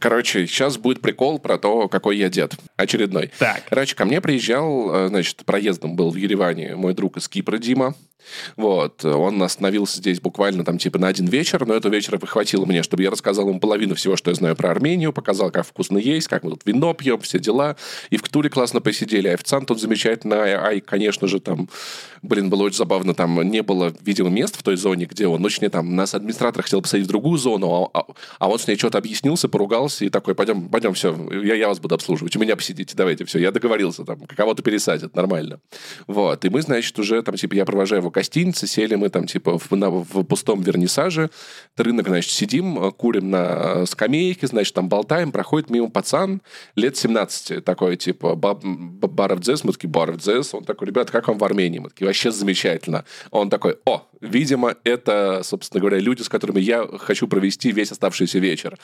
Короче, сейчас будет прикол про то, какой я дед. Очередной. Так. Короче, ко мне приезжал, э, значит, проездом был в Ереване мой друг из Кипра Дима. Вот. Он остановился здесь буквально там типа на один вечер, но этого вечера хватило мне, чтобы я рассказал ему половину всего, что я знаю про Армению, показал, как вкусно есть, как мы тут вино пьем, все дела. И в Ктуле классно посидели. Официант тут замечательный. Ай, конечно же, там, блин, было очень забавно. Там не было, видимо, мест в той зоне, где он. Очень там нас администратор хотел посадить в другую зону, а, а, а он с ней что-то объяснился, поругался и такой, пойдем, пойдем, все, я, я вас буду обслуживать. У меня посидите, давайте, все. Я договорился, там, кого-то пересадят, нормально. Вот. И мы, значит, уже там, типа, я провожаю его гостинице, сели мы там, типа, в, на, в пустом вернисаже, рынок, значит, сидим, э, курим на скамейке, значит, там болтаем, проходит мимо пацан лет 17, такой, типа, Баров Дзес, мы такие, Баров Дзес, он такой, ребята, как вам в Армении? Мы такие, вообще замечательно. Он такой, о, видимо, это, собственно говоря, люди, с которыми я хочу провести весь оставшийся вечер.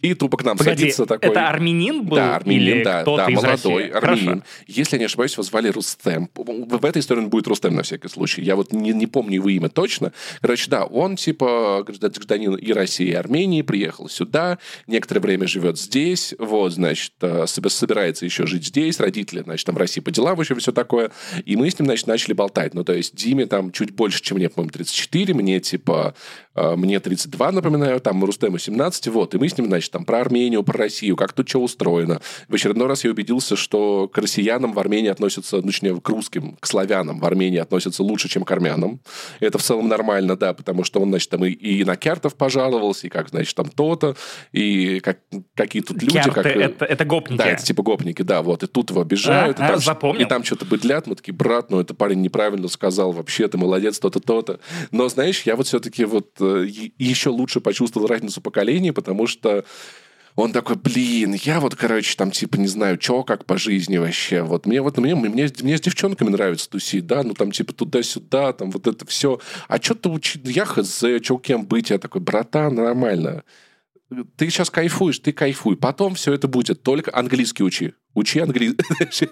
И тупо к нам Погоди, садится такой... это армянин был? Да, армянин, или да, да, молодой России? армянин. Хорошо. Если я не ошибаюсь, его звали Рустем. В этой истории он будет Рустем на всякий случай. Я вот не, не помню его имя точно. Короче, да, он типа гражданин и России, и Армении, приехал сюда, некоторое время живет здесь, вот, значит, э, собирается еще жить здесь, родители, значит, там в России по делам еще все такое. И мы с ним, значит, начали болтать. Ну, то есть Диме там чуть больше, чем мне, по-моему, 34, мне типа, мне 32, напоминаю, там Рустему 17, вот. И мы с ним, значит, там про Армению, про Россию, как тут что устроено. В очередной раз я убедился, что к россиянам в Армении относятся, ну, точнее, к русским, к славянам в Армении относятся лучше, чем к армянам. Это в целом нормально, да, потому что он, значит, там и, и на Кертов пожаловался, и как, значит, там то-то, и как, какие тут люди, Кярты как... э, это, это гопники. Да, это типа гопники, да, вот. И тут его обижают, А, и, а, там, запомнил. и там что-то быдлят. Мы такие, брат, ну это парень неправильно сказал, вообще ты молодец, то-то, то-то. Но, знаешь, я вот все-таки вот э, еще лучше почувствовал разницу поколений, потому что он такой, блин, я вот, короче, там, типа, не знаю, что, как по жизни вообще. Вот мне вот, мне, мне, мне с девчонками нравится тусить, да, ну, там, типа, туда-сюда, там, вот это все. А что ты учить? Я хз, что кем быть? Я такой, братан, нормально. Ты сейчас кайфуешь, ты кайфуй. Потом все это будет. Только английский учи. Учи английский.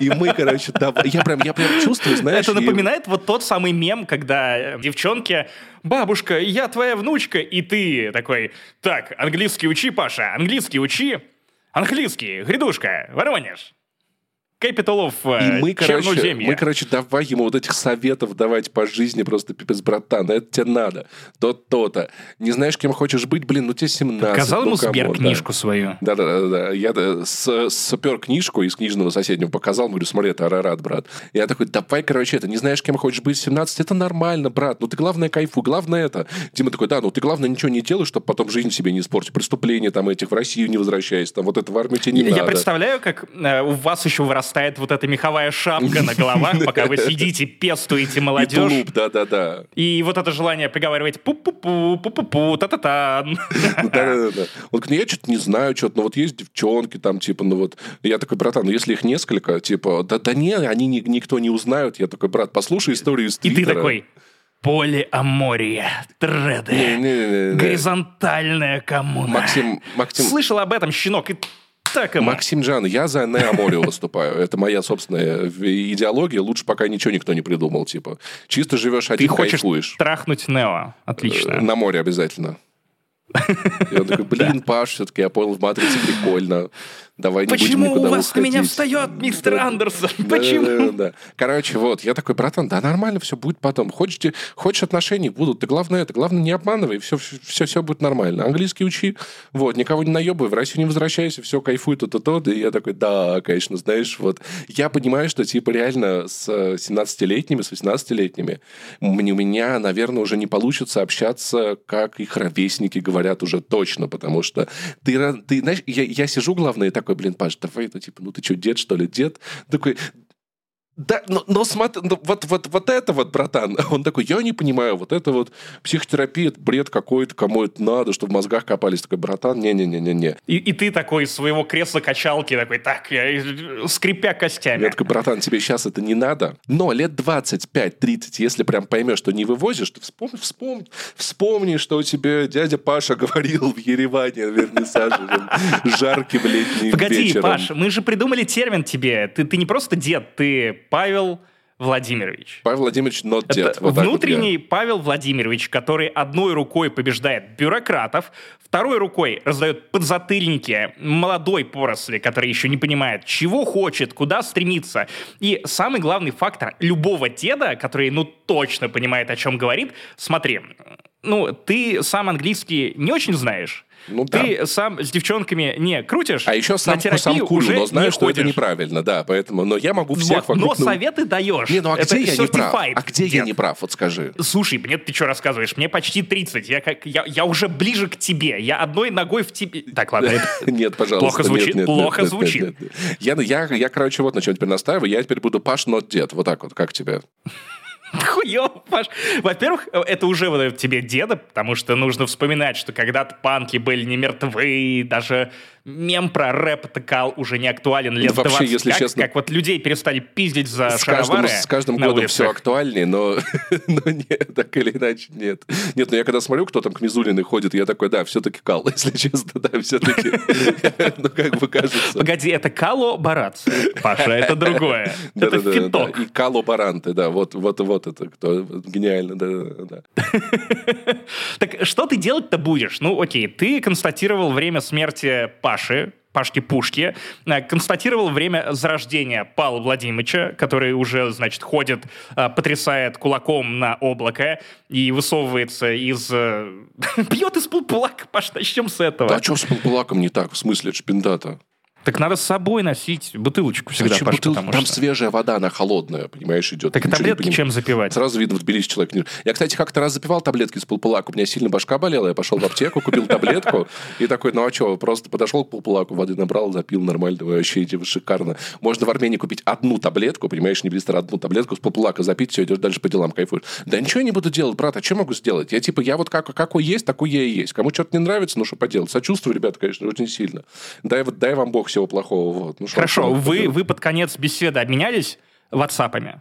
И мы, короче. Я прям, я прям чувствую, знаешь... Это напоминает вот тот самый мем, когда э, девчонки, бабушка, я твоя внучка, и ты такой, так, английский учи, Паша, английский учи, английский, грядушка, Воронеж, Capital of И э, мы, короче, Черноземья». мы, короче, давай ему вот этих советов давать по жизни просто пипец, братан, это тебе надо. То-то-то. Не знаешь, кем хочешь быть, блин, ну тебе 17. Показал ну, ему Сбер книжку свою. Да, да, да, да. Я да, с, супер книжку из книжного соседнего показал, говорю, смотри, это Арарат, брат. Я такой, давай, короче, это, не знаешь, кем хочешь быть в 17, это нормально, брат. Ну ты главное кайфуй, главное это. Дима такой, да, ну ты главное ничего не делай, чтобы потом жизнь себе не испортить. Преступления там этих в Россию не возвращайся, там вот это в армию тебе не Я, я надо. представляю, как э, у вас еще вырастает вот эта меховая шапка на головах, пока вы сидите, пестуете И молодежь. тулуп, да-да-да. И вот это желание приговаривать пу-пу-пу, пу-пу-пу, та-та-та. Да-да-да. Ну я что-то не знаю, что-то, ну вот есть девчонки там, типа, ну вот. Я такой, братан, ну если их несколько, типа, да, да не, они ни- никто не узнают. Я такой, брат, послушай историю из И ты такой, полиамория, треды, Не-не-не-не. горизонтальная коммуна. Максим, Максим, Слышал об этом, щенок, и так ему. Максим Джан, я за Неоморию выступаю. Это моя собственная идеология. Лучше пока ничего никто не придумал, типа. Чисто живешь Ты один, хочешь кайфуешь. трахнуть Нео. Отлично. На море обязательно. И он такой, блин, Паш, все-таки я понял, в «Матрице» прикольно. Давай не будем Почему никуда у вас на меня уходить». встает мистер Да. Андерсон? Да, Почему? да, да. Короче, вот, я такой, братан, да нормально, все будет потом. Хочешь, хочешь отношений, будут. Ты главное это, главное не обманывай, все, все, все будет нормально. Английский учи, вот, никого не наебывай, в Россию не возвращайся, все, кайфуй, то-то-то. И я такой, да, конечно, знаешь, вот. Я понимаю, что, типа, реально с э, 17-летними, с 18-летними мне- у меня, наверное, уже не получится общаться, как их ровесники говорят уже точно, потому что ты, ты знаешь, я, я сижу, главное, и такой, блин, Паш, давай, ну, типа, ну, ты что, дед, что ли, дед? Такой, да, но, но смотри, ну, вот, вот, вот это вот, братан, он такой, я не понимаю, вот это вот психотерапия, это бред какой-то, кому это надо, чтобы в мозгах копались. Такой, братан, не-не-не-не-не. И, и ты такой из своего кресла-качалки такой, так, я, скрипя костями. Я такой, братан, тебе сейчас это не надо. Но лет 25-30, если прям поймешь, что не вывозишь, ты вспомни, вспомни, вспомни, что у тебя дядя Паша говорил в Ереване вернисаже жарким летним Погоди, вечером. Паш, мы же придумали термин тебе. Ты, ты не просто дед, ты Павел Владимирович. Павел Владимирович not dead. Это Вот так вот внутренний я. Павел Владимирович, который одной рукой побеждает бюрократов, второй рукой раздает подзатыльники молодой поросли, который еще не понимает, чего хочет, куда стремится. И самый главный фактор любого деда, который, ну, точно понимает, о чем говорит, смотри, ну, ты сам английский не очень знаешь, Ну да. ты сам с девчонками не крутишь, А еще на сам, терапию сам курю, уже но знаю, что это неправильно, да, поэтому, но я могу всех Вот, но вокруг... нау- советы даешь. Не, ну а Это где я не прав? А где я дед. не прав, вот скажи. Слушай, мне ты что рассказываешь? Мне почти 30. Я, как, я, я уже ближе к тебе. Я одной ногой в тебе. Так, ладно. Нет, пожалуйста. Плохо нет, звучит, нет, плохо нет, нет, звучит. нет, нет. Я, я, я, короче, вот на чем теперь настаиваю. Я теперь буду Паш, not дед. Вот так вот, как тебе? Хуёво. Во-первых, это уже выдает тебе деда, потому что нужно вспоминать, что когда-то панки были не мертвы, даже мем про рэп такал уже не актуален лет Ну, вообще, 20. если как, честно, как вот людей перестали пиздить за С каждым, шаровары с каждым годом все улицах. актуальнее, но, но нет, так или иначе нет. Нет, но я когда смотрю, кто там к Мизулиной ходит, я такой, да, все-таки кал, если честно, да, все-таки. Ну, как бы кажется. Погоди, это Кало Барац, Паша, это другое. Это фиток. И Кало Баранте, да, вот, вот, вот это кто, гениально, да, да, да. Так что ты делать-то будешь? Ну, окей, ты констатировал время смерти Паши, Пашки-Пушки, э, констатировал время зарождения Павла Владимировича, который уже, значит, ходит, э, потрясает кулаком на облако и высовывается из... э, Пьет из полпулака, Паш, начнем с этого. Да, а что с полпулаком не так, в смысле, шпиндата? Так надо с собой носить бутылочку всегда, Зачем Паш, потому Там что... свежая вода, она холодная, понимаешь, идет. Так и таблетки чем запивать? Сразу видно, в Тбилиси человек. Я, кстати, как-то раз запивал таблетки с полпулака. У меня сильно башка болела. Я пошел в аптеку, купил таблетку. И такой, ну а что, просто подошел к полпулаку, воды набрал, запил нормально. Вообще, шикарно. Можно в Армении купить одну таблетку, понимаешь, не быстро одну таблетку с полпулака запить, все, идешь дальше по делам, кайфуешь. Да ничего я не буду делать, брат, а что могу сделать? Я типа, я вот как, какой есть, такой я и есть. Кому что-то не нравится, ну что поделать. Сочувствую, ребята, конечно, очень сильно. Дай, вот- дай вам бог всего плохого. Вот. Ну, Хорошо, что вы, вы под конец беседы обменялись ватсапами?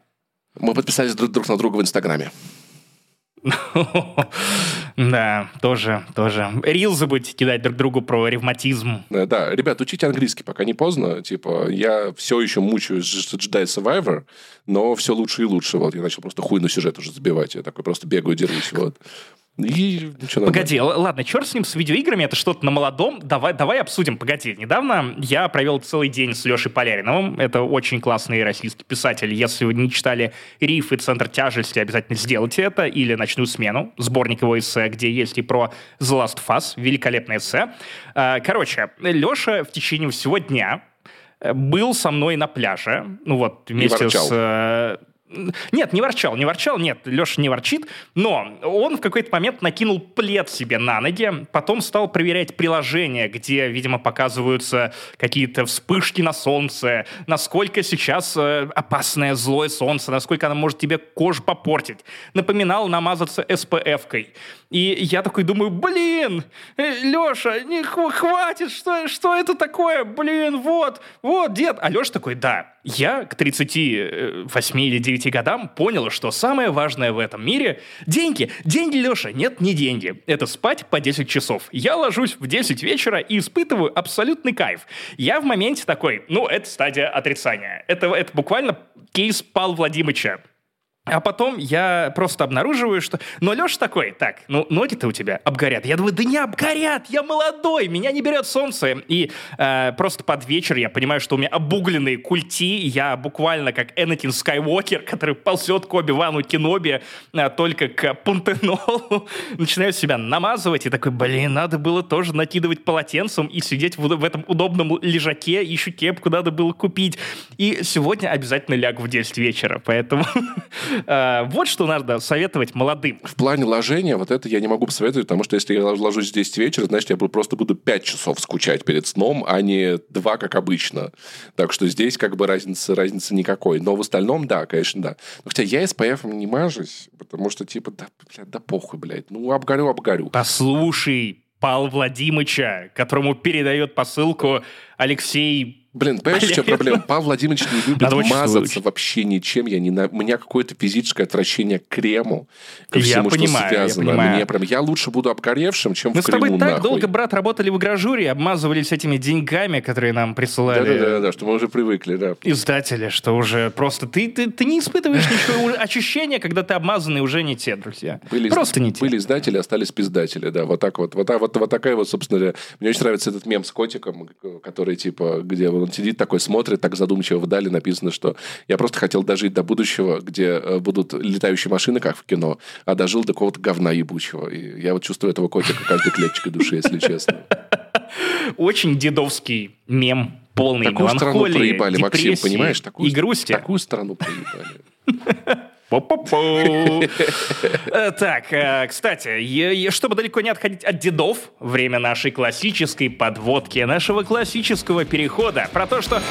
Мы подписались друг, друг на друга в Инстаграме. Да, тоже, тоже. Рилзы будете кидать друг другу про ревматизм. Э, Да, ребят, учите английский, пока не поздно. Типа, я все еще мучаюсь с Jedi Survivor, но все лучше и лучше. Вот, я начал просто хуй на сюжет уже забивать. Я такой просто бегаю, дерусь. Вот. И ничего Погоди, л- ладно, черт с ним, с видеоиграми, это что-то на молодом. Давай, давай обсудим. Погоди, недавно я провел целый день с Лешей Поляриновым. Это очень классный российский писатель. Если вы не читали «Риф» и «Центр тяжести», обязательно сделайте это. Или «Ночную смену», сборник его эссе, где есть и про «The Last of Us», великолепное эссе. А, Короче, Леша в течение всего дня э, был со мной на пляже, ну вот, вместе с... э, Нет, не ворчал, не ворчал, нет, Леша не ворчит, но он в какой-то момент накинул плед себе на ноги, потом стал проверять приложение, где, видимо, показываются какие-то вспышки на солнце, насколько сейчас э, опасное злое солнце, насколько оно может тебе кожу попортить. Напоминал намазаться SPF-кой. И я такой думаю, блин, Леша, не хв- хватит, что, что это такое? Блин, вот, вот, дед. А Леша такой, да, я к 38 или 9 годам понял, что самое важное в этом мире – деньги. Деньги, Леша, нет, не деньги. Это спать по 10 часов. Я ложусь в 10 вечера и испытываю абсолютный кайф. Я в моменте такой, ну, это стадия отрицания. Это, это буквально кейс Павла Владимировича. А потом я просто обнаруживаю, что... Но Леша такой, так, ну ноги-то у тебя обгорят. Я думаю, да не обгорят, я молодой, меня не берет солнце. И э, просто под вечер я понимаю, что у меня обугленные культи. Я буквально как Энакин Скайуокер, который ползет к Оби-Вану Кеноби, э, только к Пантенолу. Начинаю себя намазывать и такой, блин, надо было тоже накидывать полотенцем и сидеть в, в этом удобном лежаке. Еще кепку надо было купить. И сегодня обязательно лягу в 10 вечера. Поэтому вот что надо советовать молодым. В плане ложения, вот это я не могу посоветовать, потому что если я ложусь в 10 вечера, значит, я просто буду 5 часов скучать перед сном, а не 2, как обычно. Так что здесь как бы разницы, разницы никакой. Но в остальном, да, конечно, да. Но хотя я SPF не мажусь, потому что, типа, да, блядь, да похуй, блядь. Ну, обгорю, обгорю. Послушай Павла Владимировича, которому передает посылку Алексей Блин, понимаешь, в чем проблема? Павел Владимирович не любит мазаться вообще ничем. Я не на... У меня какое-то физическое отвращение к крему, ко Я всему, понимаю, что я связано. понимаю. Мне прям... Я лучше буду обгоревшим, чем Мы в с тобой так нахуй. долго, брат, работали в гражуре, обмазывались этими деньгами, которые нам присылали Да-да-да, что мы уже привыкли, да. издатели, что уже просто ты, ты, ты не испытываешь ничего ощущения, когда ты обмазанный уже не те, друзья. Были, Просто не те. были издатели, остались пиздатели, да, вот так вот. Вот, так- вот, вот такая вот, собственно, говоря, мне очень нравится этот мем с котиком, который, типа, где он сидит такой, смотрит, так задумчиво вдали, написано, что я просто хотел дожить до будущего, где э, будут летающие машины, как в кино, а дожил до какого-то говна ебучего. И я вот чувствую этого котика каждой клеточкой души, если честно. Очень дедовский мем, полный Такую страну проебали, Максим, понимаешь? Такую, и грусти. Такую страну проебали. Э, Так, э, кстати, чтобы далеко не отходить от дедов, время нашей классической подводки, нашего классического перехода про то, что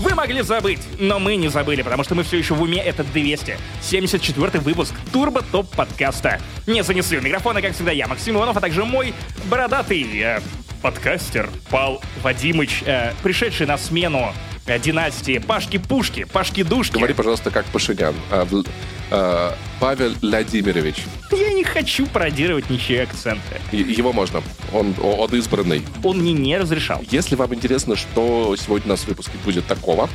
вы могли забыть, но мы не забыли, потому что мы все еще в уме. Это 274 выпуск Турбо Топ подкаста. Не занесли у микрофона, как всегда, я, Максим Иванов, а также мой бородатый э, подкастер Пал Вадимыч, э, пришедший на смену династии Пашки-Пушки, Пашки-Душки. Говори, пожалуйста, как Пашинян. А, Павел Владимирович. Я не хочу пародировать ничьи акценты. Его можно. Он, он избранный. Он мне не разрешал. Если вам интересно, что сегодня у нас в выпуске будет такого,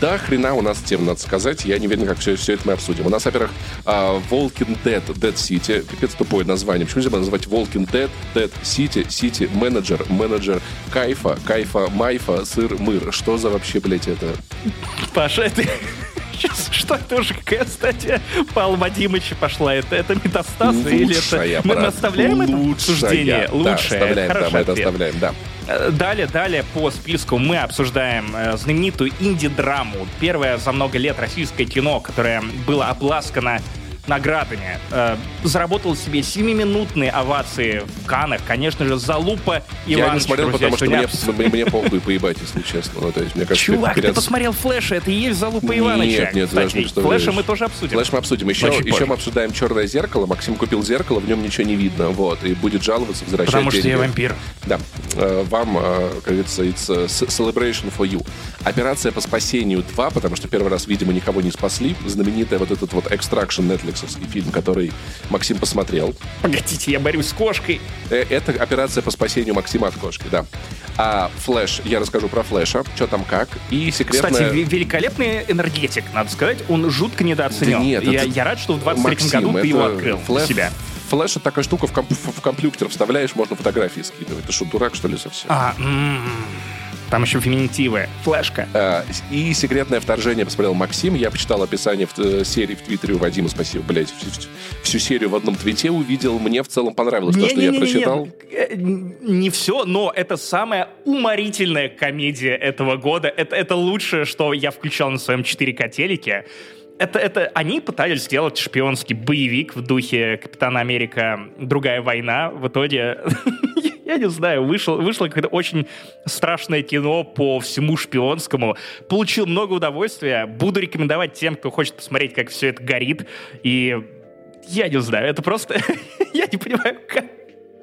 да хрена у нас тем, надо сказать. Я не уверен, как все, все это мы обсудим. У нас, во-первых, а, Walking Dead, Dead City. Пипец тупое название. Почему нельзя назвать Walking Dead, Dead City, City Manager, менеджер Кайфа, Кайфа, Майфа, Сыр, Мыр. Что за вообще, блядь, это? Паша, это... Сейчас, что это уже какая статья Павла Вадимовича пошла? Это, это метастазы или Лучшая, это... Мы, брат, оставляем это обсуждение? Да, Лучшее. оставляем, да, мы это оставляем, да. Э, Далее, далее по списку мы обсуждаем э, знаменитую инди-драму. Первое за много лет российское кино, которое было обласкано наградами. Э, заработал себе 7-минутные овации в Канах. Конечно же, залупа Я Иванович. не смотрел, друзья, потому что сегодня мне, мне, мне похуй поебать, если честно. Ну, то есть, мне кажется, Чувак, ты посмотрел Флэша, это и есть залупа Нет, Ивановича. нет, даже Кстати, представляешь. Флэша мы тоже обсудим. Флэш мы обсудим. Еще, еще позже. мы обсуждаем черное зеркало. Максим купил зеркало, в нем ничего не видно. Вот. И будет жаловаться, возвращать Потому что деньги. я вампир. Да. Э, Вам, э, как говорится, it's s- celebration for you. Операция по спасению 2, потому что первый раз, видимо, никого не спасли. Знаменитый вот этот вот Extraction нетфликсовский фильм, который Максим посмотрел. Погодите, я борюсь с кошкой. Э, Это операция по спасению Максима от кошки, да. А Флэш, я расскажу про Флэша, что там как. И секретная... Кстати, ве- великолепный энергетик, надо сказать. Он жутко недооценен. Да нет, я, это- я рад, что в 23 Максим, году ты его открыл для себя. Флэш это такая штука в, комп- в компьютер вставляешь, можно фотографии скидывать. Ты что, дурак, что ли, совсем? А, м, там еще феминитивы. Флешка. А, И секретное вторжение посмотрел Максим. Я почитал описание в э, серии в Твиттере у Вадима. Спасибо, блядь. Всю, всю- всю серию в одном твите увидел. Мне в целом понравилось то, что я Не-не-не-не-не. прочитал. Э, Не все, но это самая уморительная комедия этого года. Это, это лучшее, что я включал на своем 4К телеке. Это, это они пытались сделать шпионский боевик в духе Капитана Америка Другая война. В итоге, я не знаю, вышло, вышло какое-то очень страшное кино по всему шпионскому. Получил много удовольствия. Буду рекомендовать тем, кто хочет посмотреть, как все это горит. И я не знаю, это просто... я не понимаю, как,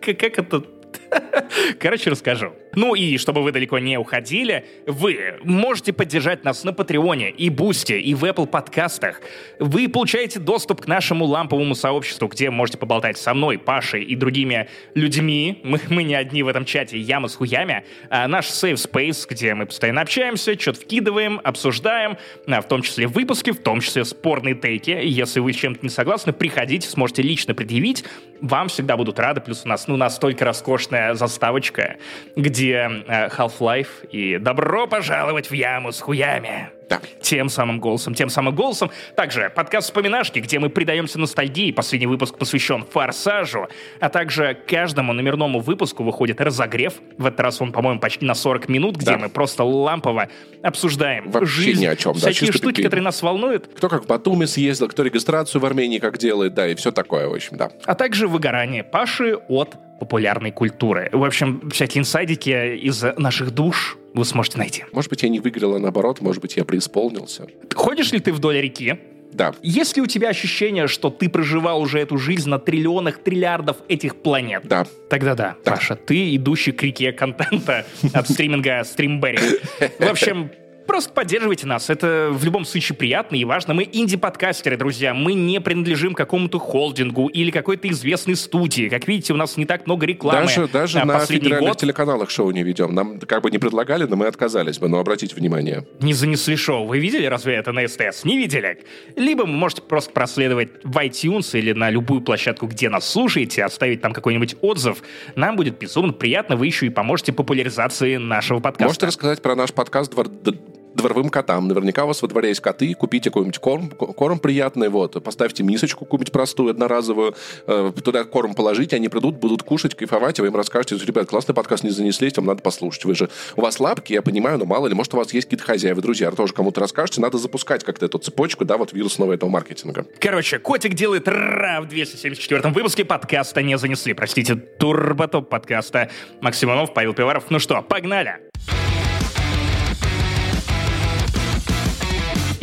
как, как это... Короче, расскажу. Ну и чтобы вы далеко не уходили, вы можете поддержать нас на Патреоне и Бусте, и в Apple подкастах. Вы получаете доступ к нашему ламповому сообществу, где можете поболтать со мной, Пашей и другими людьми. Мы, мы не одни в этом чате, яма с хуями. А наш Safe Space, где мы постоянно общаемся, что-то вкидываем, обсуждаем, а, в том числе выпуски, в том числе спорные тейки. Если вы с чем-то не согласны, приходите, сможете лично предъявить. Вам всегда будут рады. Плюс у нас ну, настолько роскошная заставочка, где э, Half-Life и «Добро пожаловать в яму с хуями». Да. Тем самым голосом, тем самым голосом. Также подкаст «Вспоминашки», где мы предаемся ностальгии. Последний выпуск посвящен «Форсажу». А также каждому номерному выпуску выходит разогрев. В этот раз он, по-моему, почти на 40 минут, где Да. мы просто лампово обсуждаем Вообще жизнь, ни о чем, да, всякие чисто штуки, такие. которые нас волнуют. Кто как в Батуми съездил, кто регистрацию в Армении как делает, да, и все такое, в общем, да. а также выгорание Паши от популярной культуры. В общем, всякие инсайдики из наших душ вы сможете найти. Может быть, я не выиграл, а наоборот, может быть, я преисполнился. Ходишь ли ты вдоль реки? Да. Есть ли у тебя ощущение, что ты проживал уже эту жизнь на триллионах, триллиардов этих планет? Да. Тогда да, Да. Паша, ты идущий к реке контента от стриминга Стримберри. В общем, Просто поддерживайте нас, это в любом случае приятно и важно. Мы инди-подкастеры, друзья, мы не принадлежим какому-то холдингу или какой-то известной студии. Как видите, у нас не так много рекламы. Даже, даже А на федеральных год телеканалах шоу не ведем. Нам как бы не предлагали, но мы отказались бы. Но обратите внимание. не занесли шоу. Вы видели разве это на СТС? Не видели? Либо вы можете просто проследовать в iTunes или на любую площадку, где нас слушаете, оставить там какой-нибудь отзыв. Нам будет безумно приятно. Вы еще и поможете популяризации нашего подкаста. Можете рассказать про наш подкаст «Двор- д- дворовым котам. Наверняка у вас во дворе есть коты, купите какой-нибудь корм, корм приятный, вот, поставьте мисочку какую-нибудь простую, одноразовую, э, туда корм положите, они придут, будут кушать, кайфовать, и вы им расскажете, ребят, классный подкаст, не занеслись, вам надо послушать. Вы же, у вас лапки, я понимаю, но мало ли, может, у вас есть какие-то хозяева, друзья, тоже кому-то расскажете, надо запускать как-то эту цепочку, да, вот вирусного этого маркетинга. Короче, котик делает ра в 274 выпуске подкаста не занесли. Простите, турботоп подкаста. Максим Иванов, Павел Пиваров. Ну что, погнали!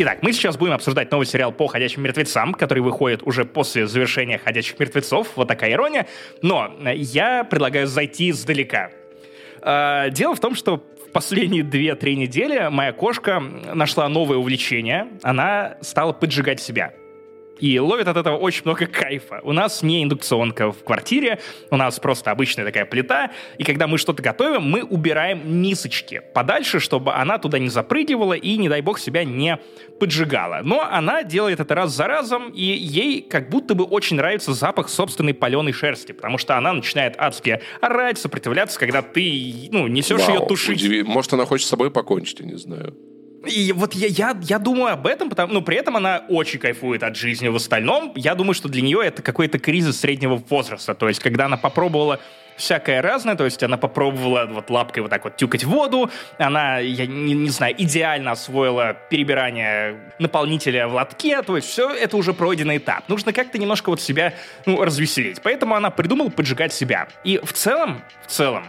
Итак, мы сейчас будем обсуждать новый сериал по «Ходячим мертвецам», который выходит уже после завершения «Ходячих мертвецов». Вот такая ирония. Но э, я предлагаю зайти издалека. Э, Дело в том, что в последние 2-3 недели моя кошка нашла новое увлечение. Она стала поджигать себя. И ловит от этого очень много кайфа. У нас не индукционка в квартире, у нас просто обычная такая плита. И когда мы что-то готовим, мы убираем мисочки подальше, чтобы она туда не запрыгивала и, не дай бог, себя не поджигала. Но она делает это раз за разом, и ей как будто бы очень нравится запах собственной паленой шерсти, потому что она начинает адски орать, сопротивляться, когда ты, ну, несешь ее Вау, тушить. удиви- Может, она хочет с собой покончить, я не знаю. И вот я, я, я думаю об этом, потому, ну, при этом она очень кайфует от жизни в остальном. Я думаю, что для нее это какой-то кризис среднего возраста. То есть, когда она попробовала всякое разное, то есть она попробовала вот лапкой вот так вот тюкать воду, она, я не, не знаю, идеально освоила перебирание наполнителя в лотке, то есть все это уже пройденный этап. Нужно как-то немножко вот себя, ну, развеселить. Поэтому она придумала поджигать себя. И в целом, в целом,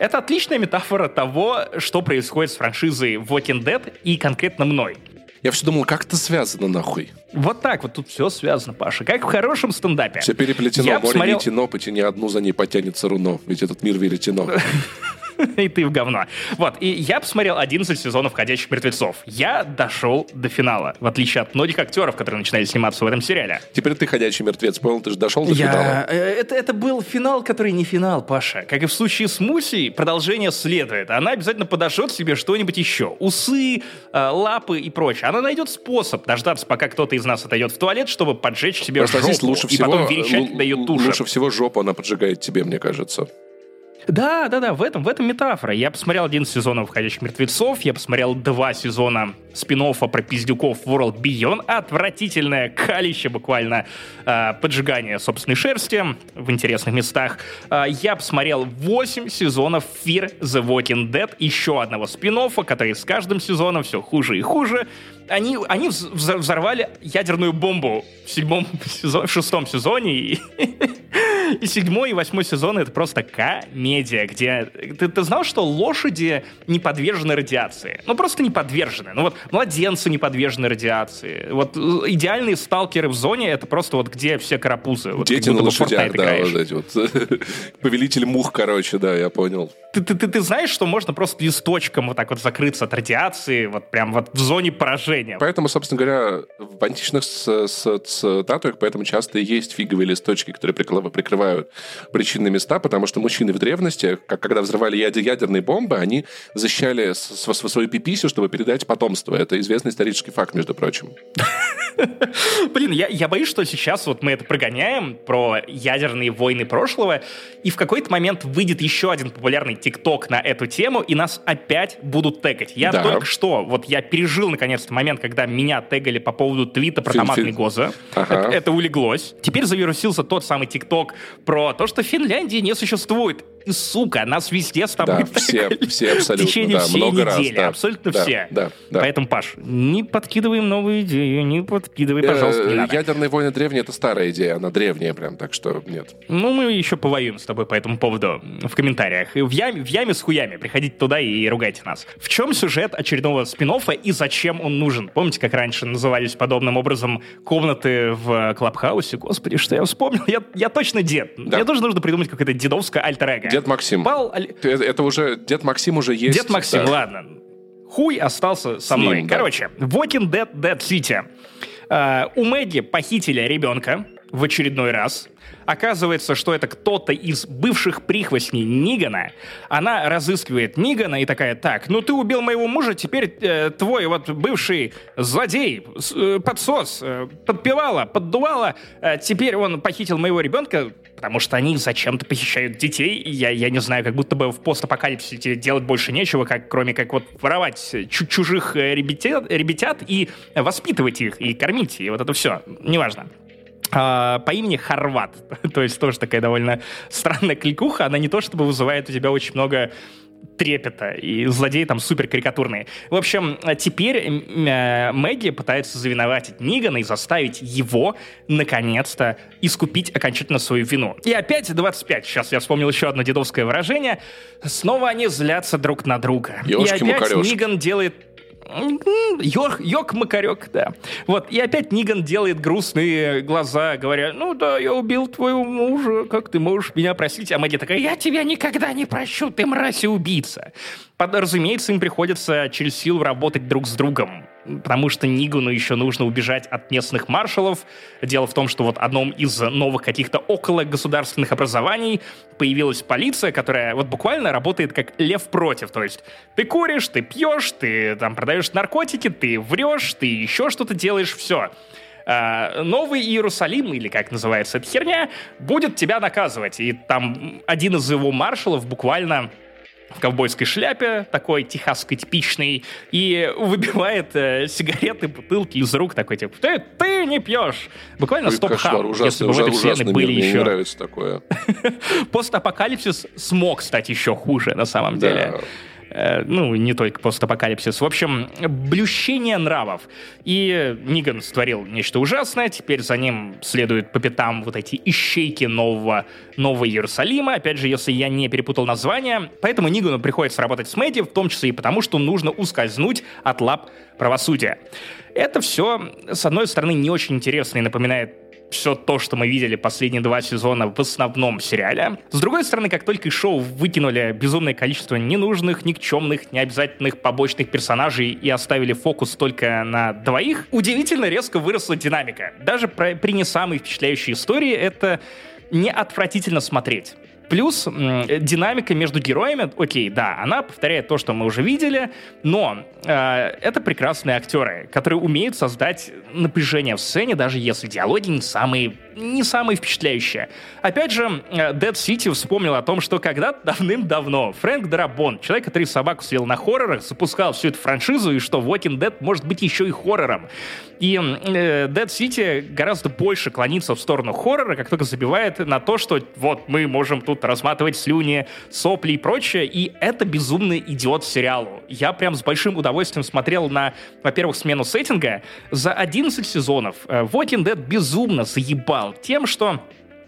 это отличная метафора того, что происходит с франшизой Walking Dead и конкретно мной. Я все думал, как это связано нахуй? Вот так вот тут все связано, Паша. Как в хорошем стендапе. Все переплетено, Я море посмотрел- веретено, потяни одну, за ней потянется руно. Ведь этот мир веретено. и ты в говно. Вот, и я посмотрел 11 сезонов «Ходячих мертвецов». Я дошел до финала, в отличие от многих актеров, которые начинали сниматься в этом сериале. Теперь ты ходячий мертвец, понял? Ты же дошел до финала. Я... э, Это, это был финал, который не финал, Паша. Как и в случае с Мусей, продолжение следует. Она обязательно подошьет себе что-нибудь еще. Усы, э, лапы и прочее. Она найдет способ дождаться, пока кто-то из нас отойдет в туалет, чтобы поджечь себе Просто жопу. здесь лучше и всего, потом верещать, лу- когда ее тушат. лучше всего жопу она поджигает тебе, мне кажется. Да, да, да, в этом, в этом метафора. Я посмотрел один сезон «Входящих мертвецов», я посмотрел два сезона спин про пиздюков World Beyond. Отвратительное калище буквально э, поджигание собственной шерсти в интересных местах. Э, я посмотрел 8 сезонов Fear the Walking Dead, еще одного спин который с каждым сезоном все хуже и хуже. Они, они вз- взор- взорвали ядерную бомбу в седьмом сезоне, в шестом сезоне, и и седьмой и восьмой сезон это просто комедия, где... Ты, ты знал, что лошади не подвержены радиации? Ну, просто не подвержены. Ну, вот младенцы не подвержены радиации. Вот э, идеальные сталкеры в зоне — это просто вот где все карапузы. Вот Дети на лошадях, да, играешь. вот эти вот. Повелитель мух, короче, да, я понял. Ты, ты, ты, ты знаешь, что можно просто листочком вот так вот закрыться от радиации, вот прям вот в зоне поражения. Поэтому, собственно говоря, в античных статуях поэтому часто и есть фиговые листочки, которые прикрыва- прикрывают причинные места, потому что мужчины в древности, как когда взрывали яд- ядерные бомбы, они защищали свою пиписю, чтобы передать потомство. Это известный исторический факт, между прочим. Блин, я, я боюсь, что сейчас вот мы это прогоняем про ядерные войны прошлого, и в какой-то момент выйдет еще один популярный ТикТок на эту тему, и нас опять будут тегать. Я Да. только что, вот я пережил наконец-то момент, когда меня тегали по поводу твита про Фин- томатный гоза. Ага. Это, это улеглось. Теперь завирусился тот самый ТикТок про то, что Финляндии не существует. Ты, сука, нас везде с тобой Да, все, все абсолютно, в течение да, всей много раз, недели. да. абсолютно Да, все. да, да. Поэтому, Паш, не подкидываем новую идею, не подкидывай, пожалуйста, не Э, надо. Ядерные войны древние — это старая идея, она древняя прям, так что нет. Ну, мы еще повоюем с тобой по этому поводу в комментариях. И в яме, в яме с хуями. Приходите туда и ругайте нас. В чем сюжет очередного спин и зачем он нужен? Помните, как раньше назывались подобным образом комнаты в Клабхаусе? Господи, что я вспомнил? Я, я точно дед. Да. Мне тоже нужно придумать какое-то дедовское альтер-эго. Дед Максим. Пал Это это уже... Дед Максим уже есть. Дед Максим, да. ладно. Хуй остался со мной. да. Короче, Walking Dead Dead City. Э, у Мэгги похитили ребенка в очередной раз. Оказывается, что это кто-то из бывших прихвостней Нигана. Она разыскивает Нигана и такая, так, ну ты убил моего мужа, теперь э, твой вот бывший злодей, э, подсос, э, подпевала, поддувала, э, теперь он похитил моего ребенка, потому что они зачем-то похищают детей. Я, я не знаю, как будто бы в постапокалипсисе делать больше нечего, как, кроме как вот воровать чу- чужих э, ребятят, ребятят и воспитывать их, и кормить, и вот это все. Неважно. А, по имени Хорват. То есть тоже такая довольно странная кликуха. Она не то чтобы вызывает у тебя очень много трепета, и злодеи там супер карикатурные. В общем, теперь э, Мэгги пытается завиноватить Нигана и заставить его, наконец-то, искупить окончательно свою вину. И опять 25. Сейчас я вспомнил еще одно дедовское выражение. Снова они злятся друг на друга. и опять. Ниган делает Йох, йок макарек, да. Вот, и опять Ниган делает грустные глаза, говоря, ну да, я убил твоего мужа, как ты можешь меня простить? А Мэдди такая, я тебя никогда не прощу, ты мразь и убийца. Под- Разумеется, им приходится через силу работать друг с другом, потому что Нигану еще нужно убежать от местных маршалов. Дело в том, что вот одном из новых каких-то около государственных образований появилась полиция, которая вот буквально работает как лев против. То есть ты куришь, ты пьешь, ты там продаешь наркотики, ты врешь, ты еще что-то делаешь, все. А, Новый Иерусалим, или как называется эта херня, будет тебя наказывать. И там один из его маршалов буквально в ковбойской шляпе, такой техасской типичный, и выбивает э, сигареты, бутылки из рук, такой типа, ты, ты не пьешь. Буквально Ой, стоп кошмар, если бы в этой вселенной были мир, мне еще... нравится такое. Постапокалипсис смог стать еще хуже, на самом Да. деле. Э, Ну, не только постапокалипсис. В общем, блющение нравов. И Ниган створил нечто ужасное. Теперь за ним следуют по пятам вот эти ищейки нового, нового Иерусалима. Опять же, если я не перепутал название. Поэтому Нигану приходится работать с Мэдди, в том числе и потому, что нужно ускользнуть от лап правосудия. Это все, с одной стороны, не очень интересно и напоминает все то, что мы видели последние два сезона в основном сериале. С другой стороны, как только шоу выкинули безумное количество ненужных, никчемных, необязательных побочных персонажей и оставили фокус только на двоих, удивительно резко выросла динамика. Даже при не самой впечатляющей истории это не отвратительно смотреть. Плюс м, динамика между героями, окей, да, она повторяет то, что мы уже видели, но э, это прекрасные актеры, которые умеют создать напряжение в сцене, даже если диалоги не самые, не самые впечатляющие. Опять же, э, Dead City вспомнил о том, что когда-то давным-давно Фрэнк Дарабон, человек, который собаку съел на хоррорах, запускал всю эту франшизу, и что Walking Dead может быть еще и хоррором. И э, Dead City гораздо больше клонится в сторону хоррора, как только забивает на то, что вот мы можем тут разматывать слюни, сопли и прочее, и это безумно идиот сериалу. Я прям с большим удовольствием смотрел на, во-первых, смену сеттинга. За 11 сезонов э, Walking Dead безумно заебал тем, что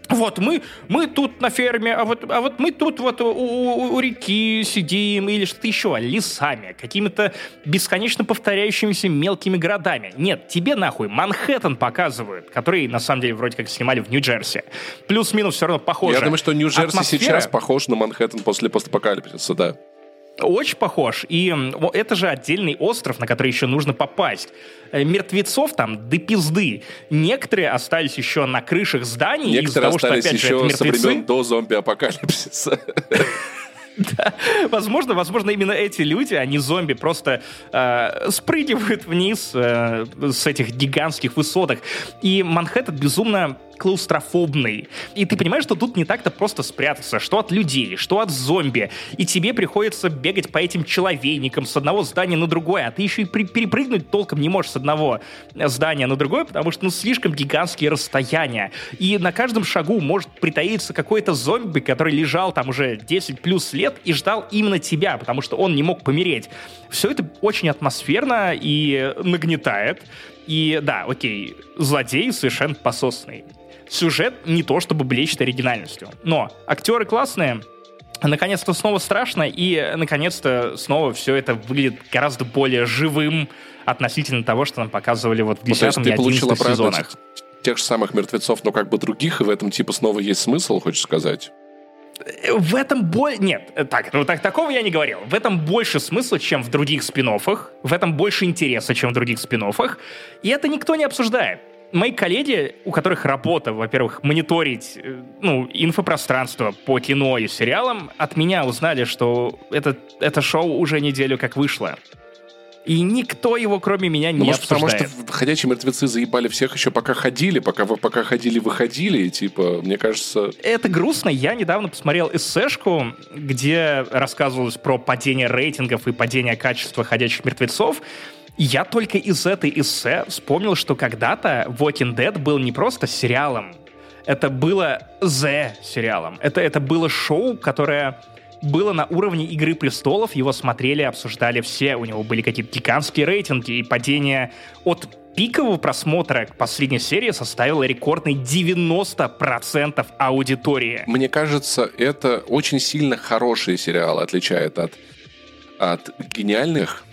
вот мы, мы тут на ферме, а вот, а вот мы тут вот у, у- у реки сидим или что-то еще, лесами, какими-то бесконечно повторяющимися мелкими городами. Нет, тебе нахуй Манхэттен показывают, который на самом деле вроде как снимали в Нью-Джерси. Плюс-минус все равно похоже. Я думаю, что Нью-Джерси Атмосфера- сейчас похож на Манхэттен после постапокалипсиса, да. Очень похож. И это же отдельный остров, на который еще нужно попасть. Э, Мертвецов там до пизды. Некоторые остались еще на крышах зданий. Некоторые того, что, остались опять же, это еще со мертвецы. времен до зомби-апокалипсиса. Возможно, возможно, именно эти люди, они зомби, просто э, спрыгивают вниз э, с этих гигантских высоток. И Манхэттен безумно клаустрофобный. И ты понимаешь, что тут не так-то просто спрятаться, что от людей, что от зомби. И тебе приходится бегать по этим человейникам с одного здания на другое, а ты еще и при- перепрыгнуть толком не можешь с одного здания на другое, потому что ну слишком гигантские расстояния. И на каждом шагу может притаиться какой-то зомби, который лежал там уже 10 плюс лет и ждал именно тебя, потому что он не мог помереть. Все это очень атмосферно и нагнетает. И да, окей, злодей совершенно пососный. Сюжет не то чтобы блещет оригинальностью, но актеры классные, наконец-то снова страшно, и наконец-то снова все это выглядит гораздо более живым относительно того, что нам показывали вот в 10 ну, и ты получил 11 обратно сезонах. тех же самых мертвецов, но как бы других, и в этом типа снова есть смысл, хочешь сказать? В этом боль... Нет, так, ну так, такого я не говорил. В этом больше смысла, чем в других спин В этом больше интереса, чем в других спин И это никто не обсуждает. Мои коллеги, у которых работа, во-первых, мониторить э, ну, инфопространство по кино и сериалам, от меня узнали, что это, это шоу уже неделю как вышло. И никто его, кроме меня, не ну, может, обсуждает. потому что ходячие мертвецы заебали всех еще пока ходили, пока, пока ходили, выходили, и, типа, мне кажется... Это грустно. Я недавно посмотрел эссешку, где рассказывалось про падение рейтингов и падение качества «Ходячих мертвецов». Я только из этой эссе вспомнил, что когда-то Walking Dead был не просто сериалом, это было The сериалом. Это, это было шоу, которое было на уровне «Игры престолов», его смотрели, обсуждали все, у него были какие-то гигантские рейтинги, и падение от пикового просмотра к последней серии составило рекордный 90% аудитории. Мне кажется, это очень сильно хорошие сериалы отличает от, от гениальных.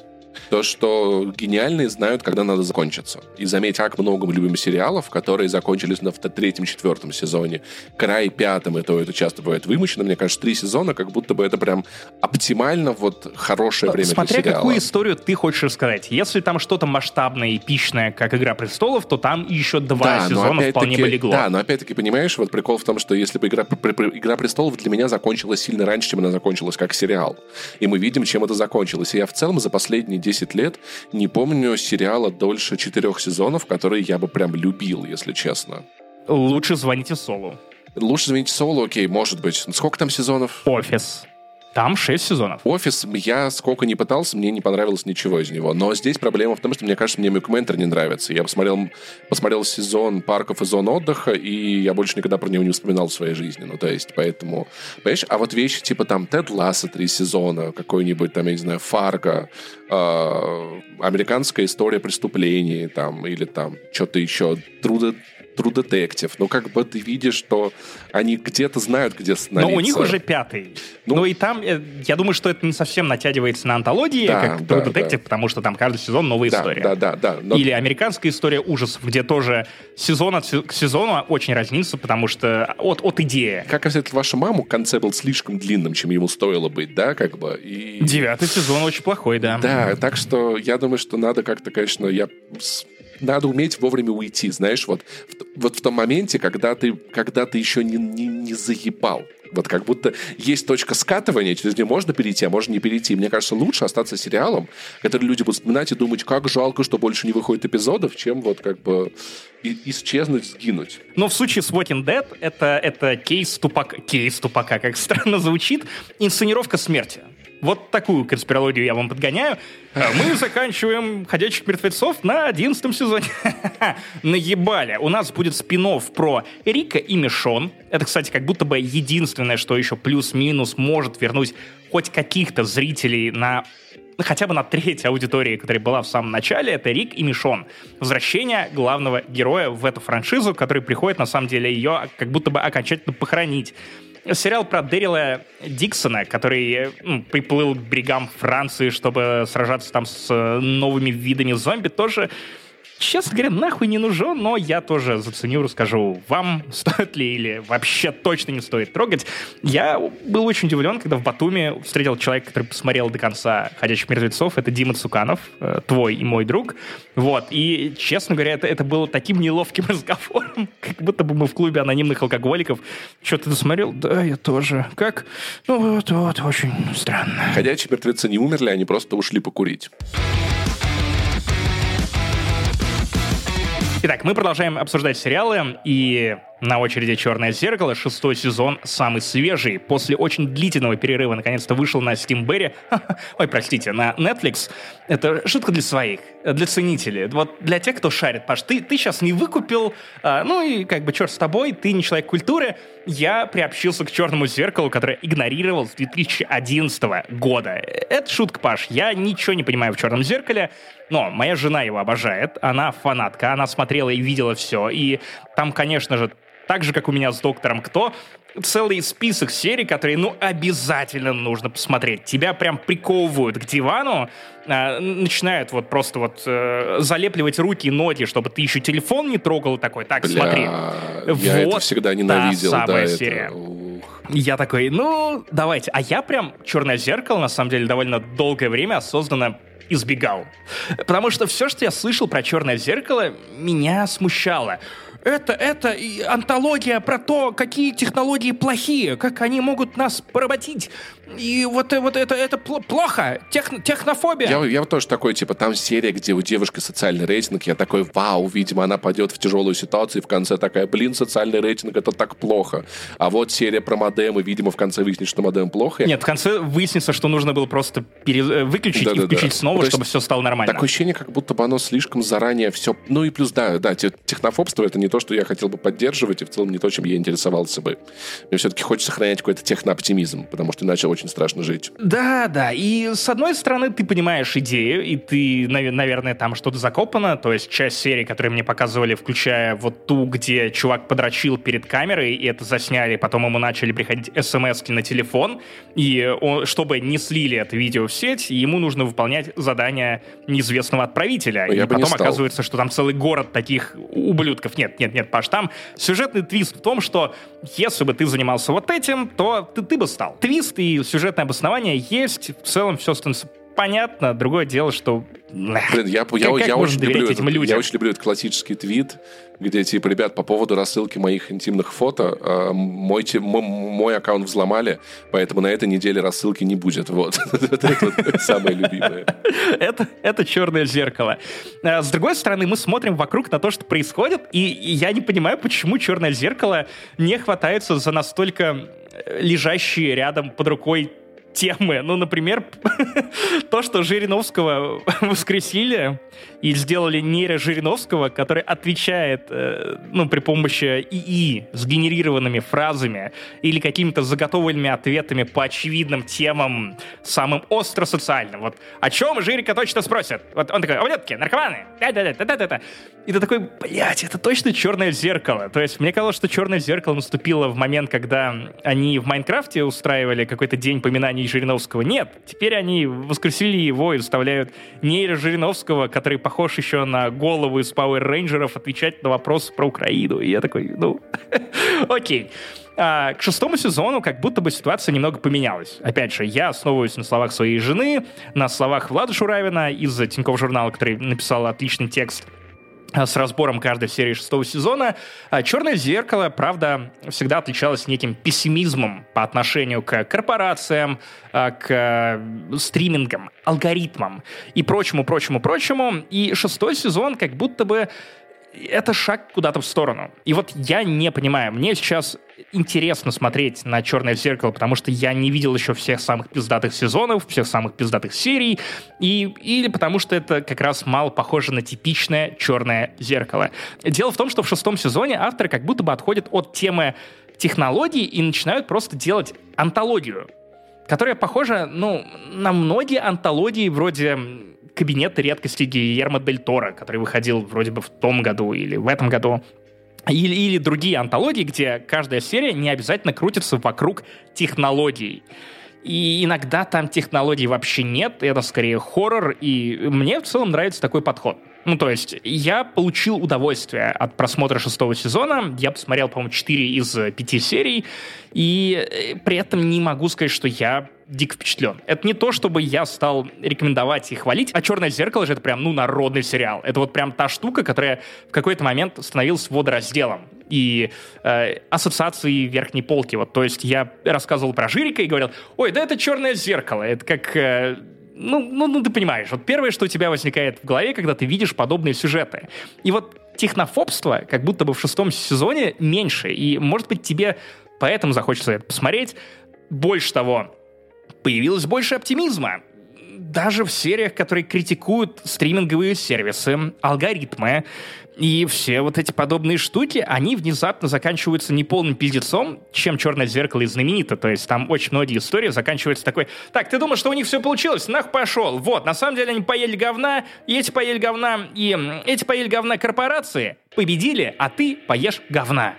То, что гениальные знают, когда надо закончиться. И заметь, как много мы любим сериалов, которые закончились на третьем, четвертом сезоне. Край пятом, и то это часто бывает вымучено. Мне кажется, три сезона, как будто бы это прям оптимально вот хорошее время Смотря для сериала. какую историю ты хочешь рассказать. Если там что-то масштабное, эпичное, как «Игра престолов», то там еще два но сезона вполне бы легло. Да, но опять-таки, понимаешь, вот прикол в том, что если бы игра, «Игра престолов» для меня закончилась сильно раньше, чем она закончилась как сериал. И мы видим, чем это закончилось. И я в целом за последние 10 лет не помню сериала дольше четырех сезонов, которые я бы прям любил, если честно. Лучше звоните Солу. Лучше заменить соло, окей, может быть. Сколько там сезонов? Офис. Там 6 сезонов. Офис, я сколько не пытался, мне не понравилось ничего из него. Но здесь проблема в том, что мне кажется, мне Мюкментер не нравится. Я посмотрел, посмотрел сезон парков и зон отдыха, и я больше никогда про него не вспоминал в своей жизни. Ну, то есть, поэтому... Понимаешь, а вот вещи типа там Тед Ласса три сезона, какой-нибудь там, я не знаю, Фарго, э, американская история преступлений, там, или там что-то еще, True, True Detective. Ну, как бы ты видишь, что они где-то знают, где Но становиться. у них уже пятый. Ну- Ну, и там, э, я думаю, что это не совсем натягивается на антологии, Да, как да, True Detective, да. потому что там каждый сезон новая Да, история. да, да, да. Но Или американская история ужасов, где тоже сезон от к сезону очень разнится, потому что от, от идеи. как объяснить вашу маму, конце был слишком длинным, чем ему стоило быть, да, как бы. И... Девятый сезон очень плохой, да. Да, так что я думаю, что надо как-то, конечно, я надо уметь вовремя уйти, знаешь, вот, вот в том моменте, когда ты, когда ты еще не, не, не заебал. Вот как будто есть точка скатывания, через нее можно перейти, а можно не перейти. Мне кажется, лучше остаться сериалом, который люди будут вспоминать и думать, как жалко, что больше не выходит эпизодов, чем вот как бы исчезнуть, сгинуть. Но в случае с Walking Dead это, это кейс тупака, кейс тупака, как странно звучит, инсценировка смерти. Вот такую конспирологию я вам подгоняю. А Мы заканчиваем «Ходячих мертвецов» на одиннадцатом сезоне. Наебали. У нас будет спин про Рика и Мишон. Это, кстати, как будто бы единственное, что еще плюс-минус может вернуть хоть каких-то зрителей на ну, хотя бы на треть аудитории, которая была в самом начале, это Рик и Мишон. Возвращение главного героя в эту франшизу, который приходит, на самом деле, ее как будто бы окончательно похоронить. Сериал про Дэрила Диксона, который э, ну, приплыл к берегам Франции, чтобы сражаться там с э, новыми видами зомби, тоже честно говоря, нахуй не нужен, но я тоже заценю, расскажу вам, стоит ли или вообще точно не стоит трогать. Я был очень удивлен, когда в Батуми встретил человека, который посмотрел до конца «Ходячих мертвецов». Это Дима Цуканов, э, твой и мой друг. Вот, и, честно говоря, это, это было таким неловким разговором, как будто бы мы в клубе анонимных алкоголиков. Что, ты досмотрел? Да, я тоже. Как? Ну вот, вот, очень странно. Ходячие мертвецы не умерли, они просто ушли покурить. Итак, мы продолжаем обсуждать сериалы, и На очереди «Черное зеркало», шестой сезон, самый свежий. После очень длительного перерыва наконец-то вышел на Steamberry. Ой, простите, на Netflix. Это шутка для своих, для ценителей. Вот для тех, кто шарит. Паш, ты, ты сейчас не выкупил, а, ну и как бы черт с тобой, ты не человек культуры. Я приобщился к «Черному зеркалу», которое игнорировал с 2011 года. Это шутка, Паш. Я ничего не понимаю в «Черном зеркале». Но моя жена его обожает, она фанатка, она смотрела и видела все. И там, конечно же, так же, как у меня с «Доктором Кто», целый список серий, которые, ну, обязательно нужно посмотреть. Тебя прям приковывают к дивану, э, начинают вот просто вот э, залепливать руки и ноги, чтобы ты еще телефон не трогал такой, так, Бля, смотри. Я вот это всегда ненавидел. та самая да, серия. Это... Я такой, ну, давайте. А я прям «Черное зеркало», на самом деле, довольно долгое время осознанно избегал. Потому что все, что я слышал про «Черное зеркало», меня смущало это, это и антология про то, какие технологии плохие, как они могут нас поработить. И вот, вот это, это плохо, Тех, технофобия. Я, я тоже такой, типа, там серия, где у девушки социальный рейтинг, я такой, вау, видимо, она пойдет в тяжелую ситуацию, и в конце такая, блин, социальный рейтинг, это так плохо. А вот серия про модем, и, видимо, в конце выяснится, что модем плохо. Нет, в конце выяснится, что нужно было просто пере... Э, выключить да, и да, включить да. снова, чтобы все стало нормально. Такое ощущение, как будто бы оно слишком заранее все... Ну и плюс, да, да, технофобство — это не то, что я хотел бы поддерживать, и в целом не то, чем я интересовался бы. Мне все-таки хочется сохранять какой-то технооптимизм, потому что иначе очень страшно жить. Да, да. И с одной стороны, ты понимаешь идею, и ты, наверное, там что-то закопано. То есть часть серии, которые мне показывали, включая вот ту, где чувак подрочил перед камерой, и это засняли, потом ему начали приходить смс на телефон, и он, чтобы не слили это видео в сеть, ему нужно выполнять задание неизвестного отправителя. Но и потом оказывается, что там целый город таких ублюдков. Нет, нет, нет, Паш, там сюжетный твист в том, что если бы ты занимался вот этим, то ты, ты бы стал. Твист и сюжетное обоснование есть, в целом все становится понятно. Другое дело, что... Блин, я, я, я, я, очень люблю этим этот, людям? я очень люблю этот классический твит, где, типа, ребят, по поводу рассылки моих интимных фото, э, мой, мой, мой аккаунт взломали, поэтому на этой неделе рассылки не будет. Вот. Это самое любимое. Это черное зеркало. Э, с другой стороны, мы смотрим вокруг на то, что происходит, и я не понимаю, почему черное зеркало не хватается за настолько лежащие рядом под рукой темы. Ну, например, то, что Жириновского воскресили и сделали нейро Жириновского, который отвечает, э, ну, при помощи ИИ с генерированными фразами или какими-то заготовленными ответами по очевидным темам, самым остро социальным. Вот о чем Жирика точно спросят? Вот он такой, ублюдки, наркоманы, да-да-да-да-да-да. И ты такой, блядь, это точно черное зеркало. То есть мне казалось, что черное зеркало наступило в момент, когда они в Майнкрафте устраивали какой-то день поминаний Жириновского. Нет, теперь они воскресили его и заставляют нейро Жириновского, который похож еще на голову из Power Rangers, отвечать на вопросы про Украину. И я такой, ну, окей. А, к шестому сезону как будто бы ситуация немного поменялась. Опять же, я основываюсь на словах своей жены, на словах Влада Шуравина из Тинькофф журнала, который написал отличный текст с разбором каждой серии шестого сезона. А, «Черное зеркало», правда, всегда отличалось неким пессимизмом по отношению к корпорациям, а, к э, стримингам, алгоритмам и прочему, прочему, прочему. И шестой сезон как будто бы это шаг куда-то в сторону. И вот я не понимаю, мне сейчас интересно смотреть на «Черное зеркало», потому что я не видел еще всех самых пиздатых сезонов, всех самых пиздатых серий, и, или потому что это как раз мало похоже на типичное «Черное зеркало». Дело в том, что в шестом сезоне авторы как будто бы отходят от темы технологий и начинают просто делать антологию, которая похожа, ну, на многие антологии вроде кабинет редкости Гильермо Дель Торо, который выходил вроде бы в том году или в этом году. Или, или другие антологии, где каждая серия не обязательно крутится вокруг технологий. И иногда там технологий вообще нет, это скорее хоррор, и мне в целом нравится такой подход. Ну, то есть, я получил удовольствие от просмотра шестого сезона. Я посмотрел, по-моему, 4 из 5 серий. И э, при этом не могу сказать, что я дико впечатлен. Это не то, чтобы я стал рекомендовать и хвалить, а «Черное зеркало» же это прям, ну, народный сериал. Это вот прям та штука, которая в какой-то момент становилась водоразделом и э, ассоциации верхней полки. Вот, то есть я рассказывал про Жирика и говорил, ой, да это «Черное зеркало», это как... Э, ну, ну, ну, ты понимаешь, вот первое, что у тебя возникает в голове, когда ты видишь подобные сюжеты. И вот технофобства как будто бы в шестом сезоне меньше. И, может быть, тебе поэтому захочется это посмотреть. Больше того, появилось больше оптимизма даже в сериях, которые критикуют стриминговые сервисы, алгоритмы и все вот эти подобные штуки, они внезапно заканчиваются не полным пиздецом, чем «Черное зеркало» и знаменито. То есть там очень многие истории заканчиваются такой, так, ты думаешь, что у них все получилось? Нах пошел. Вот, на самом деле они поели говна, и эти поели говна, и эти поели говна корпорации победили, а ты поешь говна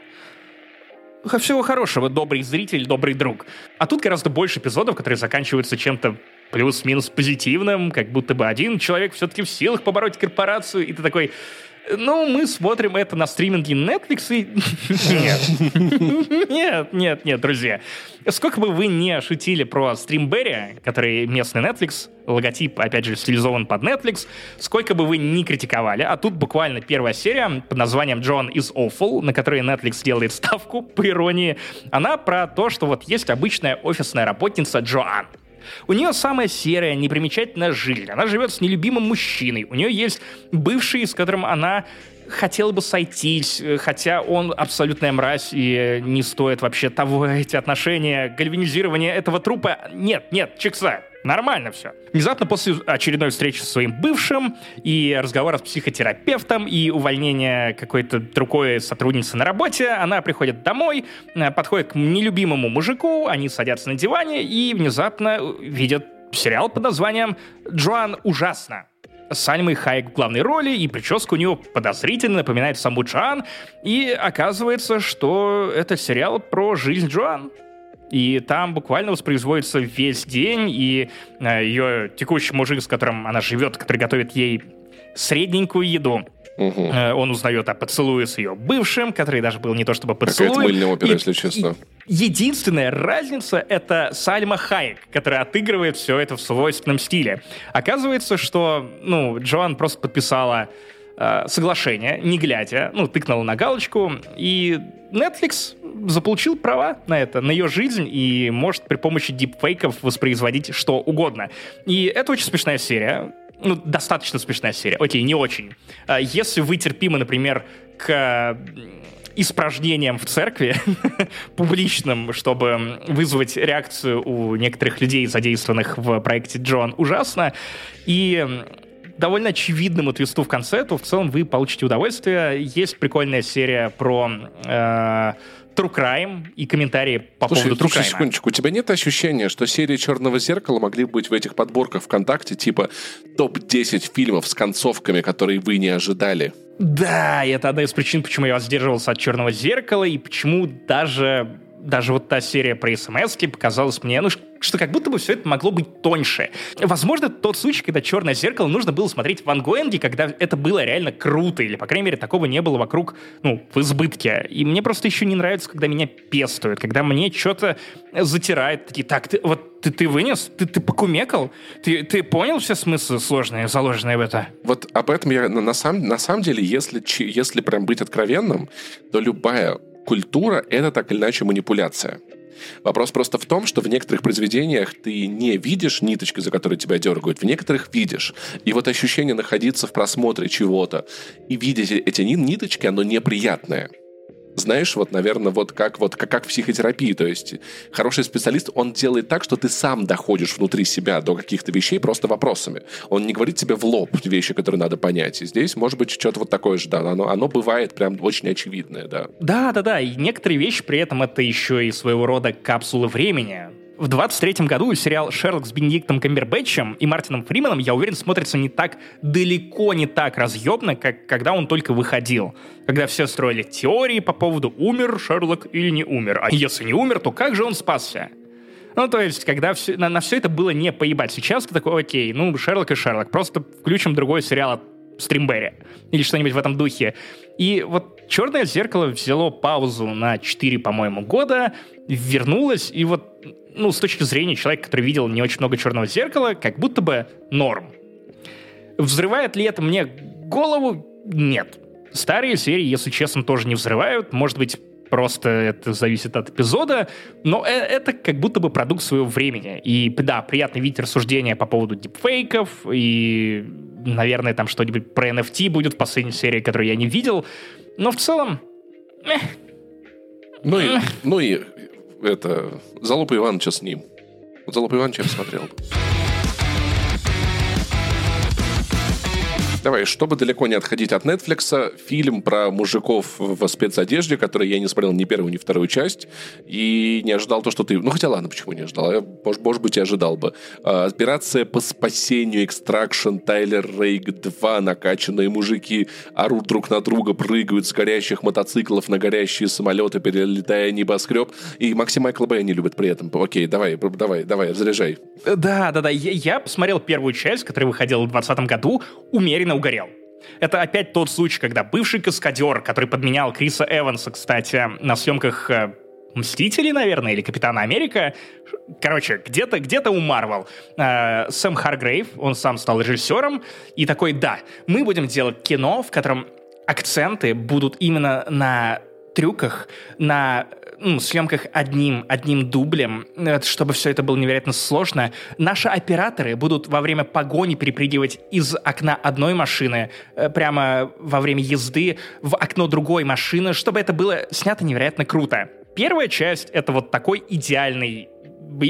всего хорошего, добрый зритель, добрый друг. А тут гораздо больше эпизодов, которые заканчиваются чем-то плюс-минус позитивным, как будто бы один человек все-таки в силах побороть корпорацию, и ты такой, ну, мы смотрим это на стриминге Netflix и... Нет. Нет, нет, нет, друзья. Сколько бы вы не шутили про Стримберри, который местный Netflix, логотип, опять же, стилизован под Netflix, сколько бы вы ни критиковали, а тут буквально первая серия под названием John is Awful, на которой Netflix делает ставку, по иронии, она про то, что вот есть обычная офисная работница Джоан. У нее самая серая, непримечательная жизнь. Она живет с нелюбимым мужчиной. У нее есть бывший, с которым она хотела бы сойтись, хотя он абсолютная мразь и не стоит вообще того, эти отношения, гальванизирование этого трупа. Нет, нет, чекса. Нормально все. Внезапно после очередной встречи со своим бывшим и разговора с психотерапевтом и увольнения какой-то другой сотрудницы на работе, она приходит домой, э, подходит к нелюбимому мужику, они садятся на диване и внезапно видят сериал под названием «Джоан ужасно». С Альмой Хайек в главной роли, и прическа у нее подозрительно напоминает саму Джоан, и оказывается, что это сериал про жизнь Джоан. И там буквально воспроизводится весь день, и э, ее текущий мужик, с которым она живет, который готовит ей средненькую еду, Угу. Он узнает о поцелуе с ее бывшим, который даже был не то чтобы поцелуй. Какая-то мыльная опера, и, если честно. Единственная разница — это Сальма Хайек, которая отыгрывает все это в свойственном стиле. Оказывается, что ну, Джоан просто подписала э, соглашение, не глядя, ну, тыкнула на галочку, и Netflix заполучил права на это, на ее жизнь, и может при помощи дипфейков воспроизводить что угодно. И это очень смешная серия. Ну, достаточно смешная серия. Окей, не очень. А если вы терпимы, например, к испражнениям в церкви публичным, чтобы вызвать реакцию у некоторых людей, задействованных в проекте Джон, ужасно. И довольно очевидному твисту в конце, то в целом вы получите удовольствие. Есть прикольная серия про э, True Crime и комментарии по слушай, поводу True слушай, Crime. секундочку, у тебя нет ощущения, что серии «Черного зеркала» могли быть в этих подборках ВКонтакте типа топ-10 фильмов с концовками, которые вы не ожидали? Да, это одна из причин, почему я воздерживался от «Черного зеркала», и почему даже даже вот та серия про смс показалась мне, ну, что как будто бы все это могло быть тоньше. Возможно, тот случай, когда «Черное зеркало» нужно было смотреть в ангоинге, когда это было реально круто, или, по крайней мере, такого не было вокруг, ну, в избытке. И мне просто еще не нравится, когда меня пестуют, когда мне что-то затирает. Такие, так, ты, вот ты, ты вынес? Ты, ты покумекал? Ты, ты понял все смыслы сложные, заложенные в это? Вот об этом я на, на, самом, на самом деле, если, если прям быть откровенным, то любая культура — это так или иначе манипуляция. Вопрос просто в том, что в некоторых произведениях ты не видишь ниточки, за которые тебя дергают, в некоторых видишь. И вот ощущение находиться в просмотре чего-то и видеть эти ниточки, оно неприятное знаешь, вот, наверное, вот как, вот как, как в психотерапии. То есть хороший специалист, он делает так, что ты сам доходишь внутри себя до каких-то вещей просто вопросами. Он не говорит тебе в лоб вещи, которые надо понять. И здесь, может быть, что-то вот такое же, да. Оно, оно бывает прям очень очевидное, да. Да, да, да. И некоторые вещи при этом это еще и своего рода капсулы времени в 23 году сериал «Шерлок» с Бенедиктом Камбербэтчем и Мартином Фрименом, я уверен, смотрится не так, далеко не так разъемно, как когда он только выходил. Когда все строили теории по поводу, умер Шерлок или не умер. А если не умер, то как же он спасся? Ну, то есть, когда все, на, на все это было не поебать. Сейчас ты такой, окей, ну, Шерлок и Шерлок. Просто включим другой сериал от Стримберри. Или что-нибудь в этом духе. И вот «Черное зеркало» взяло паузу на 4, по-моему, года, вернулось, и вот ну, с точки зрения человека, который видел не очень много черного зеркала, как будто бы норм. Взрывает ли это мне голову? Нет. Старые серии, если честно, тоже не взрывают. Может быть, просто это зависит от эпизода, но э, это как будто бы продукт своего времени. И да, приятно видеть рассуждения по поводу дипфейков и наверное, там что-нибудь про NFT будет в последней серии, которую я не видел. Но в целом... Ну и, ну и это, Залупа Ивановича с ним. Залупа Ивановича я посмотрел. Давай, чтобы далеко не отходить от Netflix, фильм про мужиков в спецодежде, который я не смотрел ни первую, ни вторую часть, и не ожидал то, что ты... Ну, хотя ладно, почему не ожидал? Я, может, может быть, и ожидал бы. А, операция по спасению, экстракшн, Тайлер Рейк 2, накачанные мужики орут друг на друга, прыгают с горящих мотоциклов на горящие самолеты, перелетая небоскреб. И Максим Майкл Бэй не любит при этом. Окей, давай, давай, давай, разряжай. Да, да, да. Я, я посмотрел первую часть, которая выходила в 2020 году, умеренно сильно угорел. Это опять тот случай, когда бывший каскадер, который подменял Криса Эванса, кстати, на съемках э, Мстители, наверное, или Капитана Америка. Короче, где-то где у Марвел. Э, Сэм Харгрейв, он сам стал режиссером, и такой, да, мы будем делать кино, в котором акценты будут именно на трюках, на ну, съемках одним, одним дублем, э, чтобы все это было невероятно сложно. Наши операторы будут во время погони перепрыгивать из окна одной машины э, прямо во время езды в окно другой машины, чтобы это было снято невероятно круто. Первая часть — это вот такой идеальный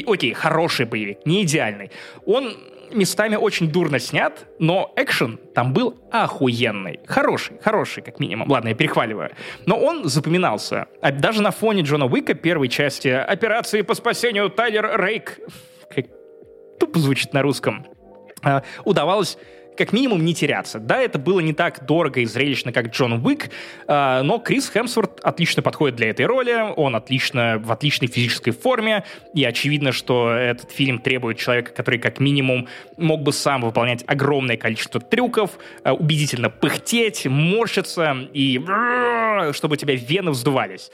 окей, хороший боевик, не идеальный. Он местами очень дурно снят, но экшен там был охуенный. Хороший, хороший, как минимум. Ладно, я перехваливаю. Но он запоминался. А даже на фоне Джона Уика первой части операции по спасению Тайлер Рейк, как тупо звучит на русском, а, удавалось как минимум не теряться. Да, это было не так дорого и зрелищно, как Джон Уик, э, но Крис Хемсворт отлично подходит для этой роли, он отлично, в отличной физической форме, и очевидно, что этот фильм требует человека, который как минимум мог бы сам выполнять огромное количество трюков, э, убедительно пыхтеть, морщиться, и чтобы у тебя вены вздувались.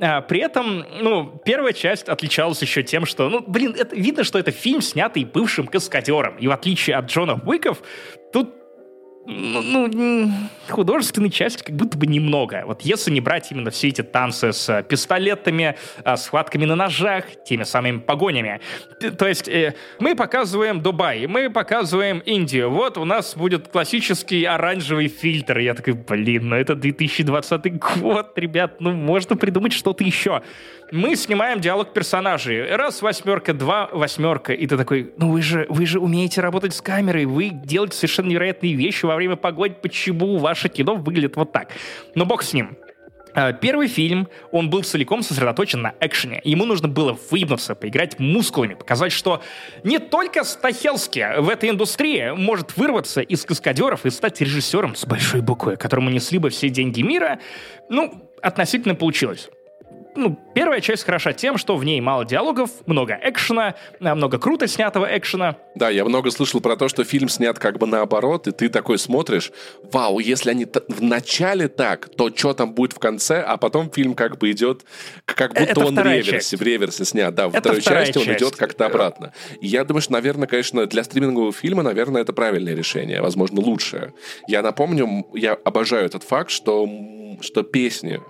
А, при этом, ну, первая часть отличалась еще тем, что, ну, блин, это, видно, что это фильм, снятый бывшим каскадером. И в отличие от Джона Уиков, тут ну, ну, художественной части как будто бы немного. Вот если не брать именно все эти танцы с пистолетами, а, схватками на ножах, теми самыми погонями. То есть э, мы показываем Дубай, мы показываем Индию. Вот у нас будет классический оранжевый фильтр. Я такой, блин, ну это 2020 год, ребят, ну можно придумать что-то еще мы снимаем диалог персонажей. Раз восьмерка, два восьмерка. И ты такой, ну вы же, вы же умеете работать с камерой, вы делаете совершенно невероятные вещи во время погоды. Почему ваше кино выглядит вот так? Но бог с ним. А, первый фильм, он был целиком сосредоточен на экшене. Ему нужно было выебнуться, поиграть мускулами, показать, что не только Стахелски в этой индустрии может вырваться из каскадеров и стать режиссером с большой буквы, которому несли бы все деньги мира. Ну, относительно получилось ну, первая часть хороша тем, что в ней мало диалогов, много экшена, э, много круто снятого экшена. Да, я много слышал про то, что фильм снят как бы наоборот, и ты такой смотришь, вау, если они в начале так, то что там будет в конце, а потом фильм как бы идет, как будто Это он в реверсе, часть. в реверсе снят. Да, во это второй части часть. он идет как-то обратно. И я думаю, что, наверное, конечно, для стримингового фильма, наверное, это правильное решение, возможно, лучшее. Я напомню, я обожаю этот факт, что что песни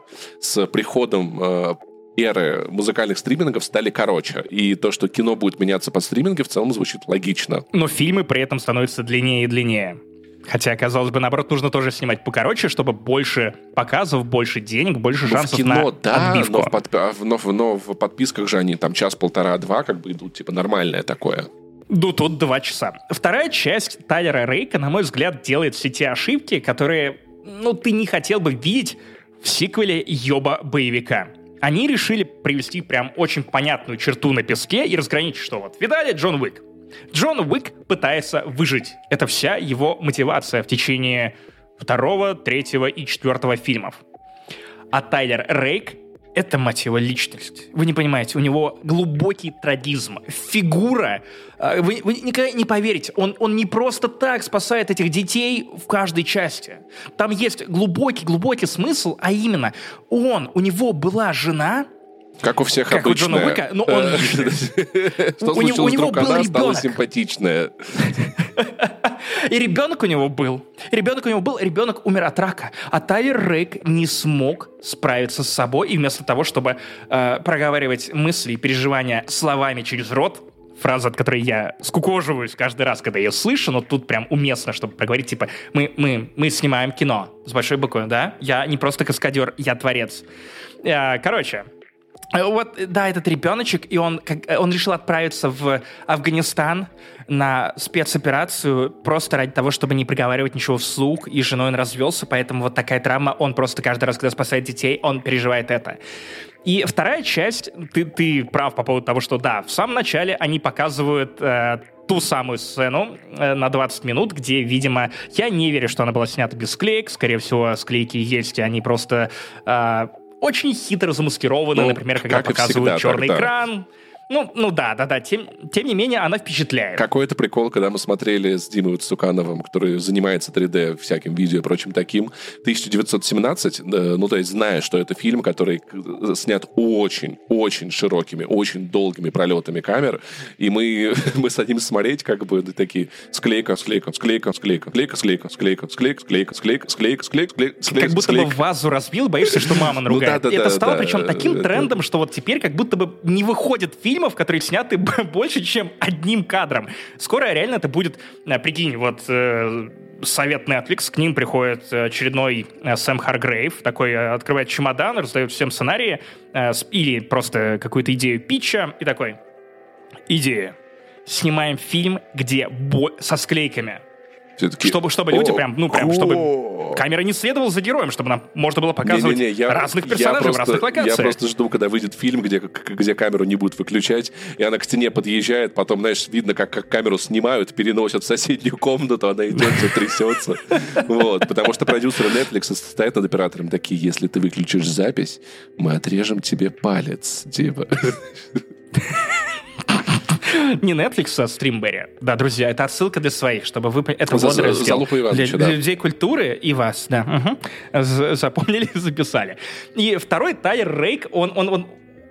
с приходом э, эры музыкальных стримингов стали короче. И то, что кино будет меняться под стриминги, в целом звучит логично. Но фильмы при этом становятся длиннее и длиннее. Хотя, казалось бы, наоборот, нужно тоже снимать покороче, чтобы больше показов, больше денег, больше ну, шансов в кино, на да, отбивку. Но в, под, но, но в подписках же они там час-полтора-два как бы идут, типа нормальное такое. Ну, тут два часа. Вторая часть Тайлера Рейка, на мой взгляд, делает все те ошибки, которые ну, ты не хотел бы видеть в сиквеле ёба-боевика. Они решили привести прям очень понятную черту на песке и разграничить, что вот, видали Джон Уик? Джон Уик пытается выжить. Это вся его мотивация в течение второго, третьего и четвертого фильмов. А Тайлер Рейк это, мать его, личность. Вы не понимаете, у него глубокий трагизм, фигура. А, вы, вы никогда не поверите, он, он не просто так спасает этих детей в каждой части. Там есть глубокий-глубокий смысл, а именно, он, у него была жена, как у всех как обычно. У Джона Уика, но он... Что случилось, у него она стала симпатичная. И ребенок у него был. Ребенок у него был, ребенок умер от рака. А Тайлер Рейк не смог справиться с собой, и вместо того, чтобы э, проговаривать мысли и переживания словами через рот, фраза, от которой я скукоживаюсь каждый раз, когда ее слышу, но тут прям уместно, чтобы проговорить, типа, мы, мы, мы снимаем кино с большой буквы, да? Я не просто каскадер, я творец. Э, короче, вот, да, этот ребеночек, и он, как, он решил отправиться в Афганистан на спецоперацию просто ради того, чтобы не проговаривать ничего вслух, и с женой он развелся, поэтому вот такая травма, он просто каждый раз, когда спасает детей, он переживает это. И вторая часть, ты, ты прав по поводу того, что да, в самом начале они показывают э, ту самую сцену э, на 20 минут, где, видимо, я не верю, что она была снята без склеек, скорее всего, склейки есть, и они просто э, очень хитро замаскированы, ну, например, когда показывают всегда, черный так, да. экран, ну, ну да, да, да. Тем, тем не менее, она впечатляет. Какой-то прикол, когда мы смотрели с Димой Цукановым, который занимается 3D всяким видео и прочим таким, 1917, ну, то есть зная, что это фильм, который снят очень-очень широкими, очень долгими пролетами камер, и мы, мы садимся смотреть, как бы такие склейка, склейка, склейка, склейка, склейка, склейка, склейка, склейка, склейка, склейка, склейка, склейка, склейка, Как будто бы вазу разбил, боишься, что мама наругает. Это стало причем таким трендом, что вот теперь как будто бы не выходит фильм, фильмов, которые сняты больше, чем одним кадром. Скоро реально это будет, э, прикинь, вот э, совет Netflix, к ним приходит очередной э, Сэм Харгрейв, такой открывает чемодан, раздает всем сценарии или просто какую-то идею питча и такой, идея, снимаем фильм, где бо- со склейками, все-таки... Чтобы, чтобы люди прям, ну, прям, чтобы камера не следовала за героем, чтобы нам можно было показывать не, не, не, я, разных персонажей просто, в разных локациях. Я просто жду, когда выйдет фильм, где, где камеру не будут выключать, и она к стене подъезжает, потом, знаешь, видно, как, как камеру снимают, переносят в соседнюю комнату, она идет, все трясется. Вот, потому что продюсеры Netflix стоят над оператором такие, если ты выключишь запись, мы отрежем тебе палец, типа. Не Netflix, а Streamberry. Да, друзья, это отсылка для своих, чтобы вы... Это за, водораздел для, для да. людей культуры и вас, да. Угу. Запомнили, записали. И второй Тайер Рейк, он, он, он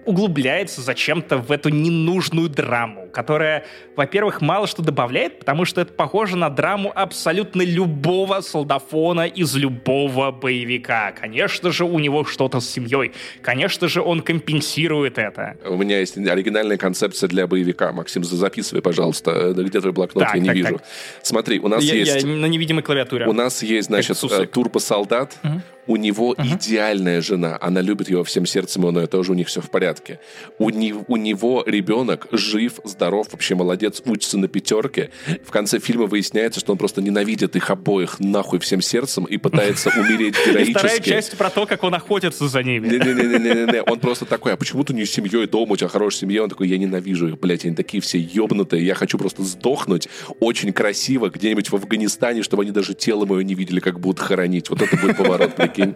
углубляется зачем-то в эту ненужную драму, которая, во-первых, мало что добавляет, потому что это похоже на драму абсолютно любого солдафона из любого боевика. Конечно же, у него что-то с семьей. Конечно же, он компенсирует это. У меня есть оригинальная концепция для боевика. Максим, записывай, пожалуйста. Где твой блокнот? Так, я не так, вижу. Так. Смотри, у нас я, есть... Я на невидимой клавиатуре. У нас есть, значит, турбо-солдат. Угу у него uh-huh. идеальная жена. Она любит его всем сердцем, и у нее тоже у них все в порядке. У, не, у него ребенок жив, здоров, вообще молодец, учится на пятерке. В конце фильма выясняется, что он просто ненавидит их обоих нахуй всем сердцем и пытается умереть героически. И вторая часть про то, как он охотится за ними. Не-не-не, он просто такой, а почему ты не с семьей дома, у тебя хорошая семья? Он такой, я ненавижу их, блядь, они такие все ебнутые, я хочу просто сдохнуть очень красиво где-нибудь в Афганистане, чтобы они даже тело мое не видели, как будут хоронить. Вот это будет поворот, прикинь.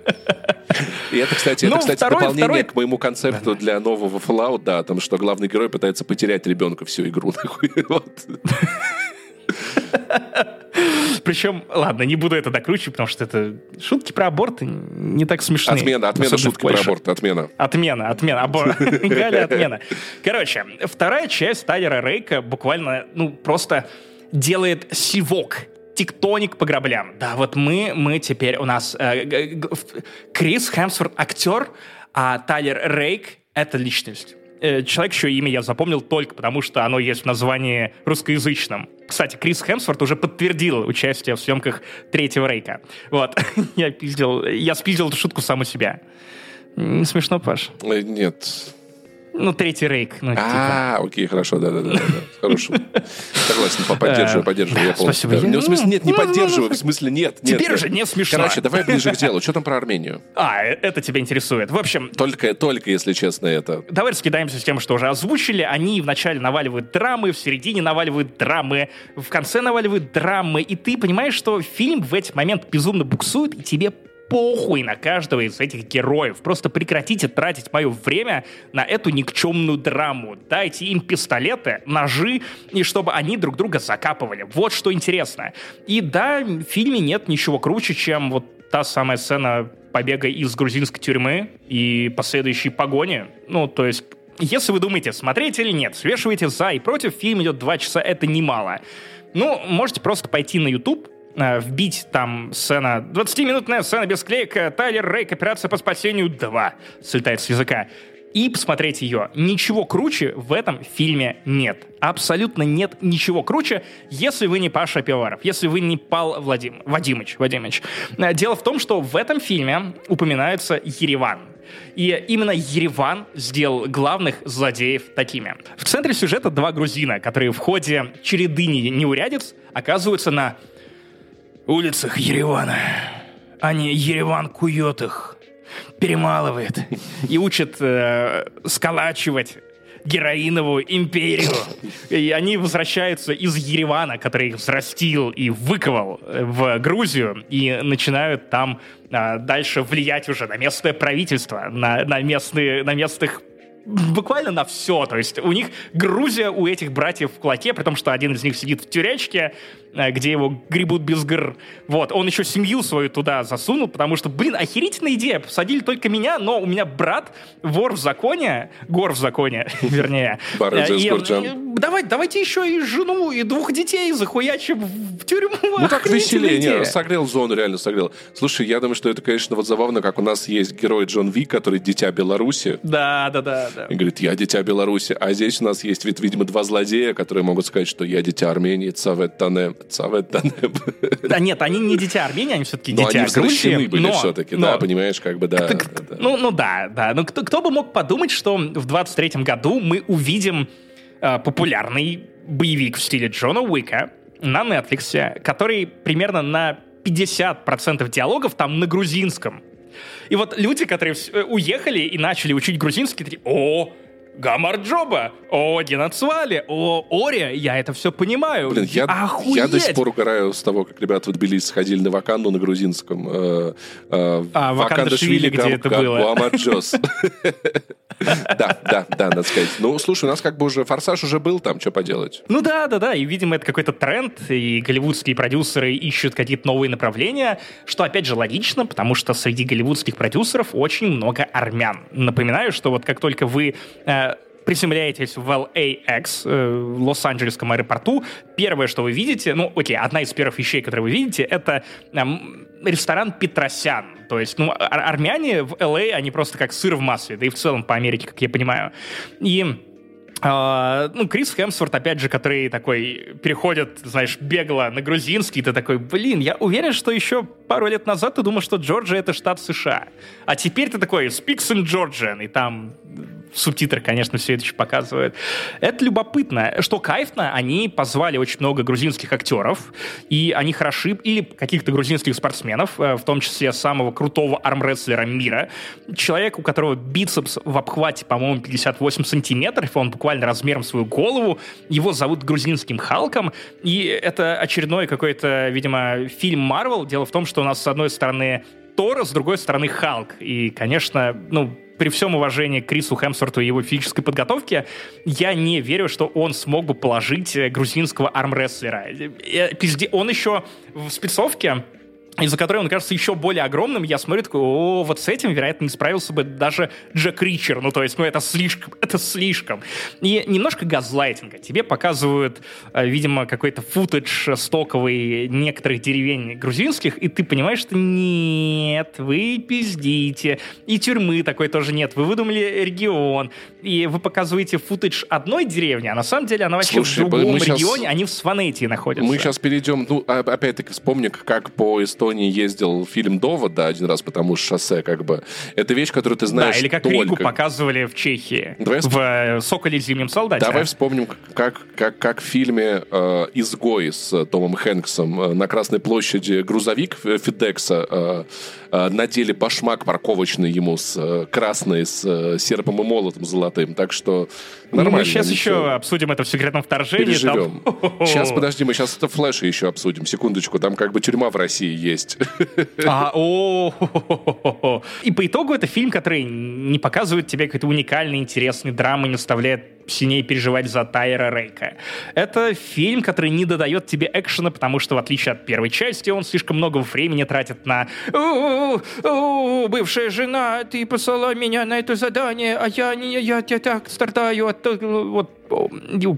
И это, кстати, это, ну, кстати дополнение к моему концепту для нового Fallout, да, там, что главный герой пытается потерять ребенка всю игру. Причем, ладно, не буду это докручивать, потому что это шутки про аборты не так смешные. Отмена, отмена шутки про аборт, отмена. Отмена, отмена, аборт. Галя, отмена. Короче, вторая часть Тайлера Рейка буквально, ну, просто делает сивок тектоник по граблям. Да, вот мы, мы теперь у нас э, Крис Хемсворт актер, а Тайлер Рейк — это личность. Э, человек, еще имя я запомнил только потому, что оно есть в названии русскоязычном. Кстати, Крис Хемсворт уже подтвердил участие в съемках третьего Рейка. Вот. я пиздил, я спиздил эту шутку сам у себя. Не смешно, Паш? Э, нет. Ну, третий рейк. Ну, а, типа. окей, хорошо, да-да-да. Хорошо. Согласен, поддерживаю, поддерживаю. Я Спасибо. Ну, в смысле, нет, не поддерживаю, в смысле, нет. Теперь уже не смешно. Короче, давай ближе к делу. Что там про Армению? А, э, это тебя интересует. В общем... Только, только, если честно, это... Давай раскидаемся с тем, что уже озвучили. Они вначале наваливают драмы, в середине наваливают драмы, в конце наваливают драмы. И ты понимаешь, что фильм в этот момент безумно буксует, и тебе похуй на каждого из этих героев. Просто прекратите тратить мое время на эту никчемную драму. Дайте им пистолеты, ножи, и чтобы они друг друга закапывали. Вот что интересно. И да, в фильме нет ничего круче, чем вот та самая сцена побега из грузинской тюрьмы и последующей погони. Ну, то есть если вы думаете, смотреть или нет, свешивайте за и против, фильм идет два часа, это немало. Ну, можете просто пойти на YouTube, вбить там сцена, 20-минутная сцена без клейка, Тайлер Рейк, операция по спасению 2, слетает с языка. и посмотреть ее. Ничего круче в этом фильме нет. Абсолютно нет ничего круче, если вы не Паша Пивоваров, если вы не Пал Владим... Вадимыч, Вадимыч. Э, дело в том, что в этом фильме упоминается Ереван. И именно Ереван сделал главных злодеев такими. В центре сюжета два грузина, которые в ходе череды неурядиц оказываются на улицах Еревана. А не Ереван кует их, перемалывает и учит э, сколачивать героиновую империю. И они возвращаются из Еревана, который их взрастил и выковал э, в Грузию, и начинают там а, дальше влиять уже на местное правительство, на, на, местные, на местных буквально на все. То есть у них Грузия у этих братьев в кулаке, при том, что один из них сидит в тюрячке, где его гребут без гр. Вот, он еще семью свою туда засунул, потому что, блин, охерительная идея. Посадили только меня, но у меня брат вор в законе, гор в законе, вернее. Э, и, э, давай, давайте еще и жену, и двух детей захуячим в тюрьму. Ну так веселее. Не, согрел зону, реально согрел. Слушай, я думаю, что это, конечно, вот забавно, как у нас есть герой Джон Ви, который дитя Беларуси. Да, да, да да. И говорит, я дитя Беларуси. А здесь у нас есть, видимо, два злодея, которые могут сказать, что я дитя Армении, Цавет Танеб. Цавет Танеб. Да нет, они не дитя Армении, они все-таки дитя они Грузии. были но, все-таки, но, да, понимаешь, как бы, да. Кто, да. Ну, ну да, да. Ну кто, кто бы мог подумать, что в 23-м году мы увидим э, популярный боевик в стиле Джона Уика на Netflix, который примерно на 50% диалогов там на грузинском. И вот люди, которые э, уехали и начали учить грузинский, такие, о, Гамарджоба, о, Динацвали, о, Ория, я это все понимаю. Блин, я, я до сих пор угораю с того, как ребята в Тбилиси сходили на Ваканду на грузинском. Э, э, а, Ваканда Швили, где это было? Гамарджос. Да, да, да, надо сказать. Ну, слушай, у нас как бы уже форсаж уже был там, что поделать. Ну да, да, да, и, видимо, это какой-то тренд, и голливудские продюсеры ищут какие-то новые направления, что, опять же, логично, потому что среди голливудских продюсеров очень много армян. Напоминаю, что вот как только вы э, приземляетесь в LAX, э, в Лос-Анджелесском аэропорту, первое, что вы видите, ну, окей, одна из первых вещей, которые вы видите, это эм, ресторан Петросян. То есть, ну, ар- армяне в LA, они просто как сыр в масле, да и в целом по Америке, как я понимаю. И Uh, ну, Крис Хемсворт, опять же, который такой переходит, знаешь, бегло на грузинский, ты такой, блин, я уверен, что еще пару лет назад ты думал, что Джорджия — это штат США. А теперь ты такой, speaks in Georgian, и там субтитры, конечно, все это еще показывают. Это любопытно. Что кайфно, они позвали очень много грузинских актеров, и они хороши, или каких-то грузинских спортсменов, э, в том числе самого крутого армрестлера мира. Человек, у которого бицепс в обхвате, по-моему, 58 сантиметров, он буквально размером свою голову. Его зовут грузинским Халком, и это очередной какой-то, видимо, фильм Марвел. Дело в том, что у нас, с одной стороны, Тор, с другой стороны Халк. И, конечно, ну, при всем уважении к Крису Хемсворту и его физической подготовке, я не верю, что он смог бы положить э, грузинского армрестлера. Э, он еще в спецовке из-за которой он кажется еще более огромным, я смотрю, такой, о, вот с этим, вероятно, не справился бы даже Джек Ричер, ну, то есть, ну, это слишком, это слишком. И немножко газлайтинга. Тебе показывают, э, видимо, какой-то футаж стоковый некоторых деревень грузинских, и ты понимаешь, что нет, вы пиздите. И тюрьмы такой тоже нет. Вы выдумали регион, и вы показываете футаж одной деревни, а на самом деле она вообще Слушай, в другом регионе, сейчас... они в Сванетии находятся. Мы сейчас перейдем, ну, а, опять-таки, вспомни, как по истории Эстонии ездил фильм «Довод», да, один раз, потому что шоссе, как бы. Это вещь, которую ты знаешь Да, или как только. Ригу показывали в Чехии, Давай в э, «Соколе зимнем солдате». Давай вспомним, как, как, как в фильме э, «Изгой» с Томом Хэнксом э, на Красной площади грузовик Фидекса э, э, надели башмак парковочный ему с э, красной, с э, серпом и молотом золотым. Так что нормально. Мы сейчас ничего. еще обсудим это в секретном вторжении. Переживем. Там... Сейчас, подожди, мы сейчас это флеши еще обсудим. Секундочку, там как бы тюрьма в России есть есть. А, о, И по итогу это фильм, который не показывает тебе какой-то уникальный, интересный драмы, не оставляет сильнее переживать за Тайра Рейка. Это фильм, который не додает тебе экшена, потому что, в отличие от первой части, он слишком много времени тратит на «Бывшая жена, ты послала меня на это задание, а я, не, я, я так страдаю от вот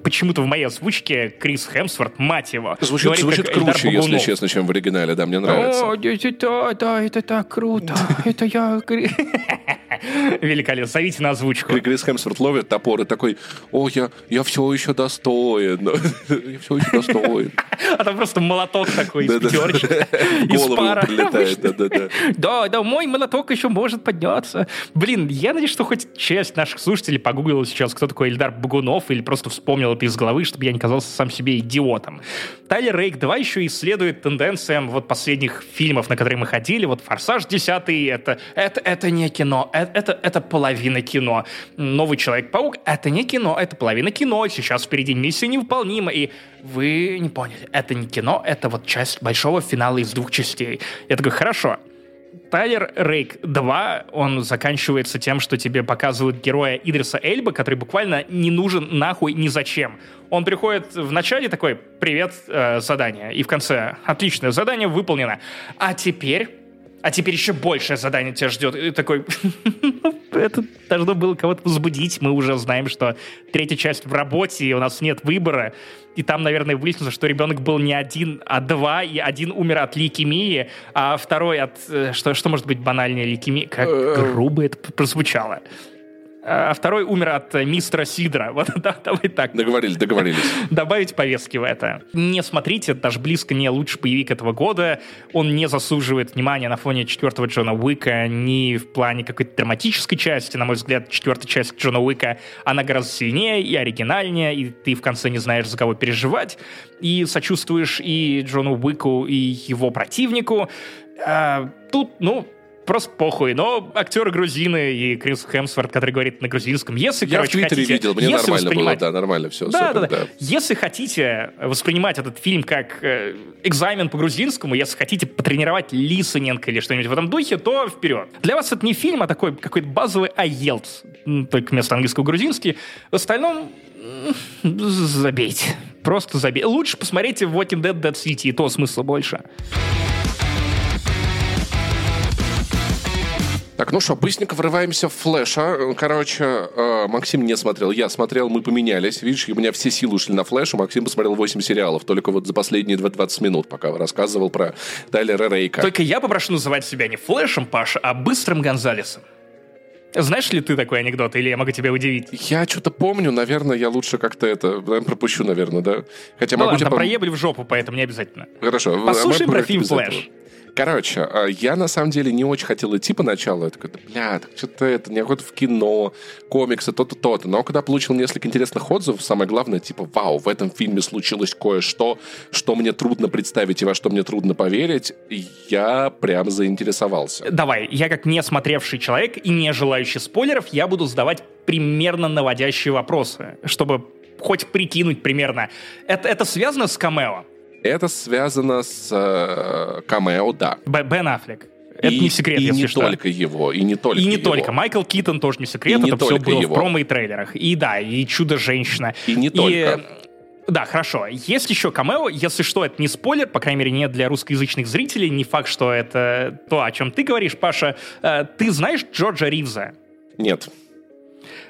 почему-то в моей озвучке Крис Хемсворт, мать его. Звучит, говорит, звучит круче, если честно, чем в оригинале, да, мне нравится. О, да, да, это так круто. Это я... Великолепно. Зовите на озвучку. Кри- Крис Хемсворт ловит топор и такой, о, я, я все еще достоин. Я все еще достоин. А там просто молоток такой из В из пара. Да, да, мой молоток еще может подняться. Блин, я надеюсь, что хоть часть наших слушателей погуглила сейчас, кто такой Эльдар Багунов, или просто вспомнил это из головы, чтобы я не казался сам себе идиотом. Тайлер Рейк 2 еще исследует тенденциям вот последних фильмов, на которые мы ходили. Вот «Форсаж 10» это, это, это не кино, э- это, это половина кино. «Новый Человек-паук» — это не кино, это половина кино. Сейчас впереди «Миссия невыполнима». И вы не поняли, это не кино, это вот часть большого финала из двух частей. Я такой, хорошо, Тайлер Рейк 2, он заканчивается тем, что тебе показывают героя Идриса Эльба, который буквально не нужен нахуй ни зачем. Он приходит в начале такой, привет, э, задание, и в конце, отличное задание выполнено. А теперь, а теперь еще большее задание тебя ждет. И такой, это должно было кого-то возбудить. Мы уже знаем, что третья часть в работе, и у нас нет выбора. И там, наверное, выяснилось, что ребенок был не один, а два, и один умер от лейкемии, а второй от... э, Что, что может быть банальнее лейкемии? Как грубо это прозвучало. А второй умер от э, мистера Сидра. Вот да, давай так Договорились, договорились. добавить повестки в это. Не смотрите, это даже близко не лучший боевик этого года. Он не заслуживает внимания на фоне четвертого Джона Уика ни в плане какой-то драматической части. На мой взгляд, четвертая часть Джона Уика, она гораздо сильнее и оригинальнее, и ты в конце не знаешь, за кого переживать, и сочувствуешь и Джону Уику, и его противнику. А, тут, ну, Просто похуй. Но актеры грузины и Крис Хемсворт, который говорит на грузинском, если, Я в короче, Твиттере хотите, видел, мне если нормально было, воспринимать да, нормально все. да, супер, да, да. Если хотите воспринимать этот фильм как э, экзамен по грузинскому, если хотите потренировать лисенинг или что-нибудь в этом духе, то вперед. Для вас это не фильм, а такой какой-то базовый IELTS, м, только вместо английского грузинский. В остальном забейте. Просто забейте. Лучше посмотрите Walking Dead Dead City, и то смысла больше. Так, ну что, быстренько врываемся в флеша. Короче, э, Максим не смотрел, я смотрел, мы поменялись. Видишь, у меня все силы ушли на флеш, Максим посмотрел 8 сериалов, только вот за последние 20 минут, пока рассказывал про Тайлера Рейка. Только я попрошу называть себя не Флэшем, Паша, а Быстрым Гонзалесом. Знаешь ли ты такой анекдот, или я могу тебя удивить? Я что-то помню, наверное, я лучше как-то это пропущу, наверное, да? Хотя Ну могу ладно, пом- проебли в жопу, поэтому не обязательно. Хорошо. а Послушаем мы про фильм «Флэш». этого. Короче, а, я на самом деле не очень хотел идти поначалу. Я такой, бля, так что-то это, не охота в кино, комиксы, то-то, то-то. Но когда получил несколько интересных отзывов, самое главное, типа, вау, в этом фильме случилось кое-что, что мне трудно представить и во что мне трудно поверить, я прям заинтересовался. Давай, я как не смотревший человек и не желающий спойлеров, я буду задавать примерно наводящие вопросы, чтобы хоть прикинуть примерно. Это, это связано с камео? Это связано с э, камео, да. Б- Бен Аффлек. Это и, не секрет, и если не что. только его, и не только И не его. только. Майкл Китон тоже не секрет. И не это все только было его. в промо и трейлерах. И да, и Чудо-женщина. И не только. э, Да, хорошо. Есть еще камео. Если что, это не спойлер, по крайней мере, не для русскоязычных зрителей. Не факт, что это то, о чем ты говоришь, Паша. Э, Ты знаешь Джорджа Ривза? Нет.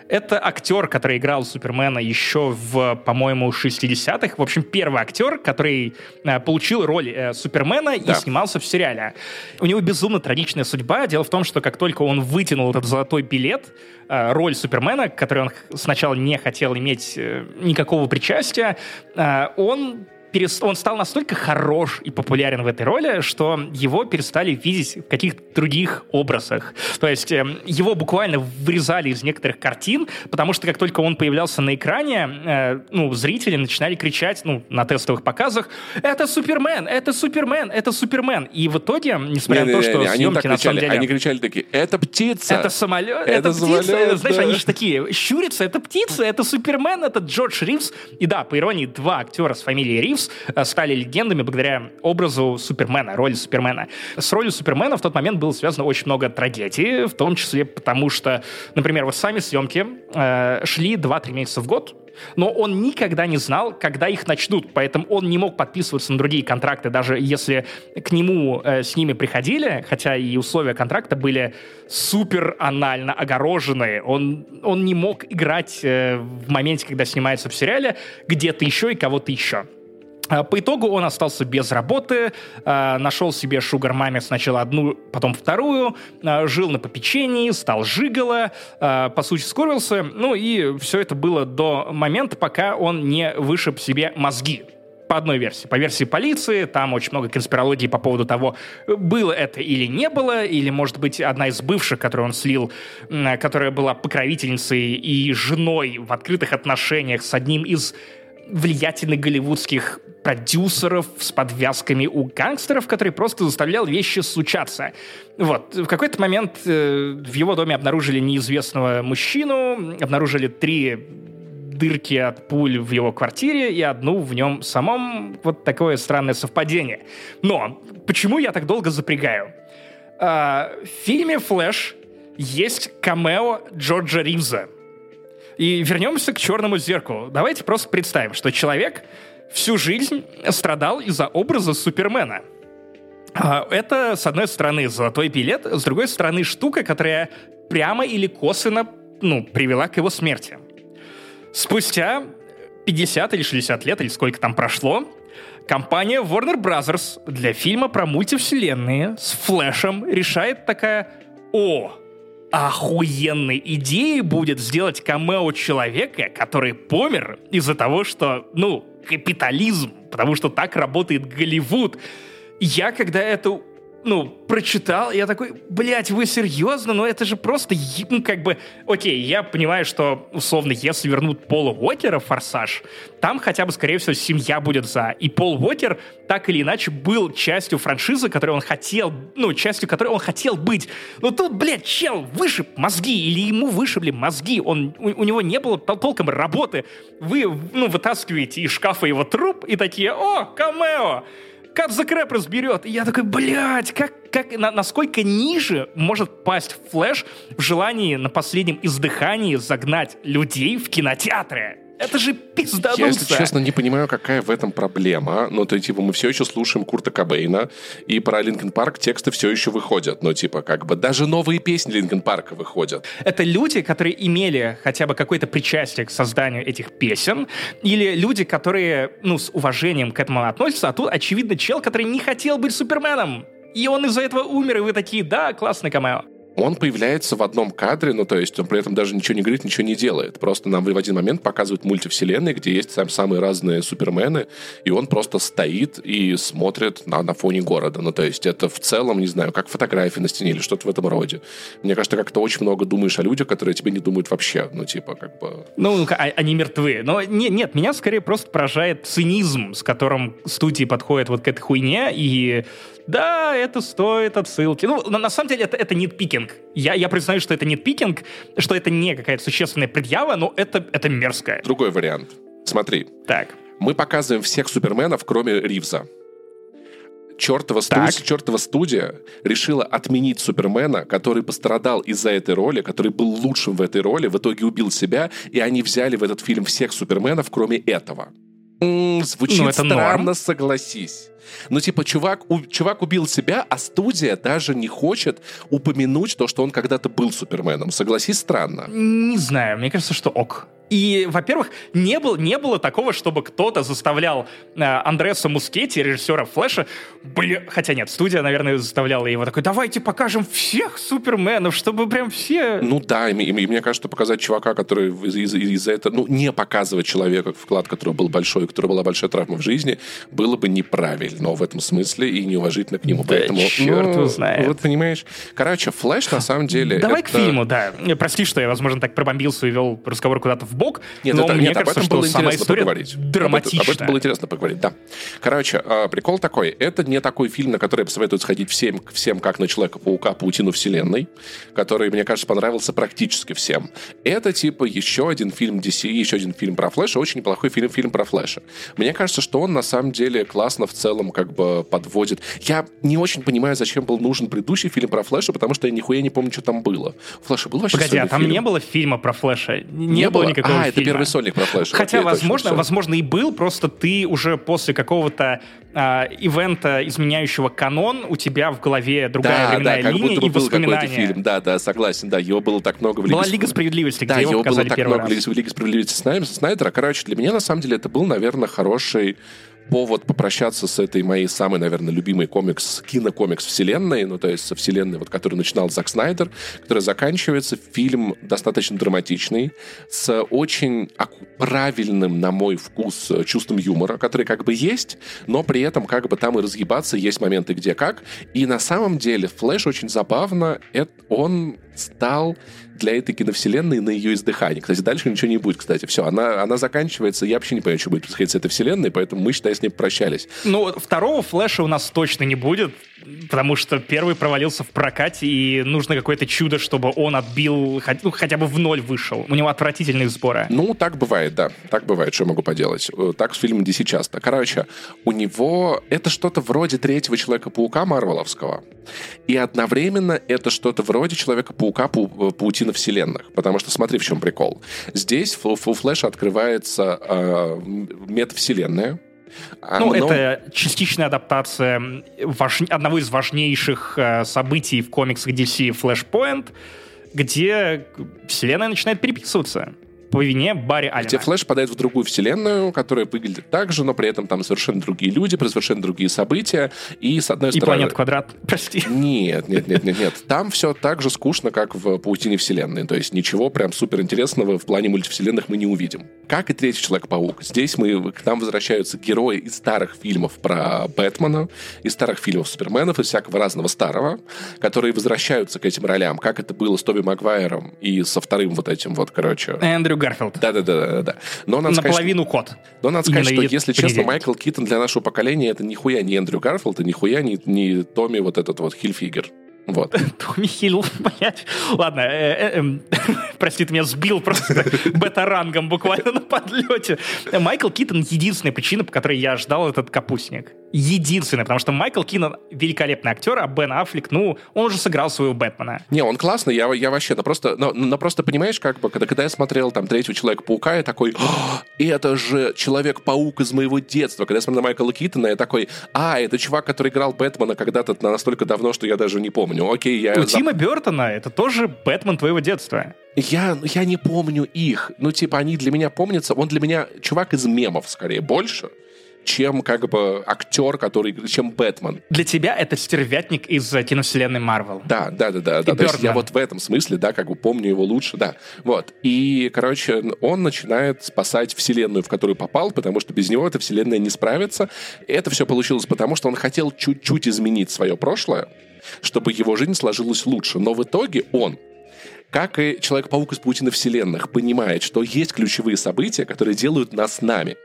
Это актер, который играл Супермена еще в, по-моему, 60-х. В общем, первый актер, который э, получил роль э, Супермена Да. и снимался в сериале. У него безумно трагичная судьба. Дело в том, что как только он вытянул этот золотой билет, э, роль Супермена, к которой он сначала не хотел иметь э, никакого причастия, э, он перес- он стал настолько хорош и популярен в этой роли, что его перестали видеть в каких-то других образах. То есть эм, его буквально вырезали из некоторых картин, потому что как только он появлялся на экране, э, ну, зрители начинали кричать, ну, на тестовых показах, это Супермен, это Супермен, это Супермен. И в итоге, несмотря на то, что Не-не-не, они не съемки так на самом кричали. деле... Они кричали такие, это птица! Это самолет, Это это, птица, самолет, знаешь, да. они же такие, щурятся, это птица, это Супермен, это Джордж Ривз. И да, по иронии, два актера с фамилией Ривз э, стали легендами благодаря образу Супермена, роли Супермена. С ролью Супермена в тот момент было связано очень много трагедий, в том числе потому что, например, вот сами съемки э, шли 2-3 месяца в год, но он никогда не знал, когда их начнут, поэтому он не мог подписываться на другие контракты, даже если к нему э, с ними приходили, хотя и условия контракта были супер анально огороженные. Он, он не мог играть э, в моменте, когда снимается в сериале, где-то еще и кого-то еще. А, По итогу он остался без работы, а, нашел себе шугар-маме сначала одну, потом вторую, а, жил на попечении, стал жиголо, по сути скорился, ну и все это было до момента, пока он не вышиб себе мозги. По одной версии. По версии полиции, там очень много конспирологии по поводу того, было это или не было, или, может быть, одна из бывших, которую он слил, которая была покровительницей и женой в открытых отношениях с одним из влиятельных голливудских продюсеров с подвязками у гангстеров, который просто заставлял вещи случаться. Вот. В какой-то момент э, в его доме обнаружили неизвестного мужчину, обнаружили три дырки от пуль в его квартире и одну в нем самом. Вот такое странное совпадение. Но почему я так долго запрягаю? А, в фильме «Флэш» есть камео Джорджа Ривза. И вернемся к черному зеркалу. Давайте просто представим, что человек всю жизнь страдал из-за образа Супермена. А, Это, с одной стороны, золотой билет, с другой стороны, штука, которая прямо или косвенно ну, привела к его смерти. Спустя 50 или 60 лет, или сколько там прошло, компания Warner Bros. для фильма про мультивселенные с Флэшем решает такая «О, охуенной идеей будет сделать камео человека, который помер из-за того, что, ну, капитализм, потому что так работает Голливуд. Я, когда это ну, прочитал, я такой, блядь, вы серьезно? Ну, это же просто, ну, как бы, окей, я понимаю, что, условно, если вернут Пола Уокера в «Форсаж», там хотя бы, скорее всего, семья будет за. И Пол Уокер так или иначе был частью франшизы, которой он хотел, ну, частью которой он хотел быть. Но тут, блядь, чел вышиб мозги, или ему вышибли мозги, он, у, у него не было тол- толком работы. Вы, ну, вытаскиваете из шкафа его труп и такие, о, камео! Кат за Крэп разберет. И я такой, блядь, как, как, на- насколько ниже может пасть Флэш в желании на последнем издыхании загнать людей в кинотеатры? Это же пиздануться. Я, если честно, не понимаю, какая в этом проблема. Ну, то, типа, мы все еще слушаем Курта Кобейна, и про Linkin Park тексты все еще выходят. Ну, типа, как бы, даже новые песни Linkin Park'а выходят. Это люди, которые имели хотя бы какое-то причастие к созданию этих песен, или люди, которые, ну, с уважением к этому относятся, а тут, очевидно, чел, который не хотел быть Суперменом. И он из-за этого умер, и вы такие, да, классный камео. Он появляется в одном кадре, ну, то есть он при этом даже ничего не говорит, ничего не делает. Просто нам в один момент показывают мультивселенные, где есть там самые разные супермены, и он просто стоит и смотрит на, на фоне города. Ну, то есть это в целом, не знаю, как фотографии на стене или что-то в этом роде. Мне кажется, как-то очень много думаешь о людях, которые тебе не думают вообще. Ну, типа, как бы... Ну, ну-ка, а- они мертвы. Но не- нет, меня скорее просто поражает цинизм, с которым студии подходят вот к этой хуйне, и да, это стоит отсылки. Ну, на, на самом деле, это, это нитпикинг. Я, я признаю, что это нитпикинг, что это не какая-то существенная предъява, но это, это мерзко. Другой вариант. Смотри, Так. мы показываем всех суперменов, кроме Ривза. Чертова, студия, чертова студия решила отменить Супермена, который пострадал из-за этой роли, который был лучшим в этой роли, в итоге убил себя, и они взяли в этот фильм всех Суперменов, кроме этого. Звучит Ну, это странно, норм. согласись. Ну, типа, чувак, у- чувак убил себя, а студия даже не хочет упомянуть то, что он когда-то был Суперменом. Согласись, странно. Не знаю, мне кажется, что ок. И, во-первых, не, был, не было такого, чтобы кто-то заставлял э, Андреса Мускетти, режиссера Флэша, бля, хотя нет, студия, наверное, заставляла его такой, давайте покажем всех суперменов, чтобы прям все... Ну да, и, и- и мне кажется, показать чувака, который из- из- из-за этого, ну, не показывать человека, вклад которого был большой, у которого была большая травма в жизни, было бы неправильно в этом смысле и неуважительно к нему. Да Поэтому, черт ну, знает. Вот понимаешь. Короче, Флэш на самом деле... Давай это- к фильму, да. Прости, что я, возможно, так пробомбился и вел разговор куда-то в бок, Нет, но это, мне нет, об кажется, этом что было интересно поговорить. Об этом- драматична. Об этом было интересно поговорить, да. Короче, а, прикол такой. Это не такой фильм, на который я посоветую сходить всем, всем как на Человека-паука, Паутину Вселенной, который, мне кажется, понравился практически всем. Это, типа, еще один фильм DC, еще один фильм про Флэша, очень неплохой фильм, фильм про Флэша. Мне кажется, что он, на самом деле, классно в целом как бы подводит. Я не очень понимаю, зачем был нужен предыдущий фильм про Флэша, потому что я нихуя не помню, что там было. У Флэша был вообще Погоди, а там фильм? не было фильма про Флэша? Не, не было никакого А, это фильма. первый сольник про Флэша. Хотя, Окей, точно, возможно, всё. возможно, и был, просто ты уже после какого-то а, ивента, изменяющего канон, у тебя в голове другая Да, да, временная как линия будто бы и был какой-то фильм. Да, да, согласен, да, его было так много в Была Лиге Лига Справедливости, где Да, его его было так много раз. в Лиге, справедливости Снай- Снайдера. Короче, для меня, на самом деле, это был, наверное, хороший повод попрощаться с этой моей самой, наверное, любимой комикс, кинокомикс вселенной, ну, то есть со вселенной, вот, которую начинал Зак Снайдер, которая заканчивается. Фильм достаточно драматичный, с очень правильным, на мой вкус, чувством юмора, который как бы есть, но при этом как бы там и разъебаться есть моменты где как. И на самом деле Флэш очень забавно, это он стал для этой киновселенной на ее издыхании. Кстати, дальше ничего не будет, кстати. Все, она, она заканчивается. Я вообще не понимаю, что будет происходить с этой вселенной, поэтому мы, считай, с ней прощались. Ну, второго флеша у нас точно не будет, потому что первый провалился в прокате, и нужно какое-то чудо, чтобы он отбил, ну, хотя бы в ноль вышел. У него отвратительные сборы. Ну, так бывает, да. Так бывает, что я могу поделать. Э, так с фильмом DC часто. Короче, у него это что-то вроде третьего Человека-паука Марвеловского. И одновременно это что-то вроде Человека-паука пау- Паутина вселенных. Потому что смотри, в чем прикол. Здесь у Флэша открывается э, метавселенная, ну, Оно... это частичная адаптация важ... одного из важнейших э, событий в комиксах DC Flashpoint, где вселенная начинает переписываться по вине Барри Аллена. Где Флэш попадает в другую вселенную, которая выглядит так же, но при этом там совершенно другие люди, совершенно другие события. И с одной и стороны... И планет Квадрат, прости. Нет, нет, нет, нет, нет. Там все так же скучно, как в Паутине вселенной. То есть ничего прям супер интересного в плане мультивселенных мы не увидим. Как и Третий Человек-паук. Здесь мы, к нам возвращаются герои из старых фильмов про Бэтмена, из старых фильмов Суперменов, из всякого разного старого, которые возвращаются к этим ролям, как это было с Тоби Магуайром и со вторым вот этим вот, короче... Эндрю Гарфилд. Да-да-да. да. Но надо Наполовину сказать, кот. Но надо сказать, что, если честно, Майкл Китон для нашего поколения это нихуя не Эндрю Гарфилд, и нихуя не, не Томми вот этот вот Хильфигер. Вот. Томми Хилл, блядь. Ладно, э, э, э, прости, ты меня сбил просто бэтарангом буквально на подлете. Майкл Китон единственная причина, по которой я ждал этот капустник. Единственная, потому что Майкл Китон великолепный актер, а Бен Аффлек, ну, он уже сыграл своего Бэтмена. Не, он классный, я, я вообще, но просто, но, но просто понимаешь, как бы, когда, когда я смотрел там третьего Человека-паука, я такой, это же Человек-паук из моего детства. Когда я смотрел на Майкла Китона, я такой, а, это чувак, который играл Бэтмена когда-то настолько давно, что я даже не помню. Окей, я... У за... Тима Бертона это тоже Бэтмен твоего детства. Я, я не помню их. Ну, типа, они для меня помнятся. Он для меня чувак из мемов, скорее, больше чем как бы актер, который, чем Бэтмен. Для тебя это стервятник из э, киновселенной Марвел. Да, да, да, да. да. То есть я вот в этом смысле, да, как бы помню его лучше, да. Вот. И, короче, он начинает спасать вселенную, в которую попал, потому что без него эта вселенная не справится. И это все получилось потому, что он хотел чуть-чуть изменить свое прошлое, чтобы его жизнь сложилась лучше. Но в итоге он как и Человек-паук из Паутины Вселенных, понимает, что есть ключевые события, которые делают нас нами.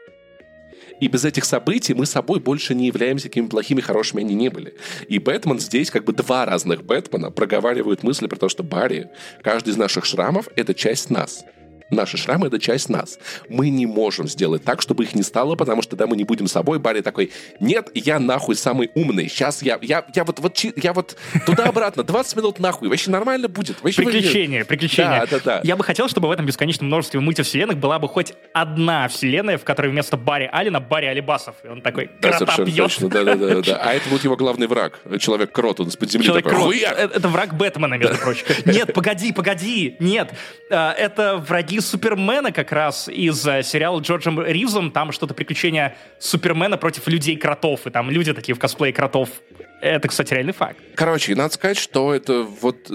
И без этих событий мы собой больше не являемся какими плохими, хорошими они не были. И Бэтмен здесь, как бы два разных Бэтмена, проговаривают мысли про то, что Барри, каждый из наших шрамов — это часть нас. Наши шрамы — это часть нас. Мы не можем сделать так, чтобы их не стало, потому что тогда мы не будем собой. Барри такой, нет, я нахуй самый умный. Сейчас я, я, я вот, вот, я вот туда-обратно, 20 минут нахуй. Вообще нормально будет. Вообще приключения, приключения. Да, да, да. Я бы хотел, чтобы в этом бесконечном множестве мультивселенных была бы хоть одна вселенная, в которой вместо Барри Алина Барри Алибасов. И он такой, да, совершенно пьет. точно. Да, да, да, да. А это будет его главный враг. Человек-крот, он из-под земли Человек такой, это, это враг Бэтмена, между прочим. Нет, погоди, погоди, нет. А, это враги Супермена как раз из э, сериала Джорджем Ривзом. Там что-то приключения Супермена против людей-кротов. И там люди такие в косплее кротов. Это, кстати, реальный факт. Короче, надо сказать, что это вот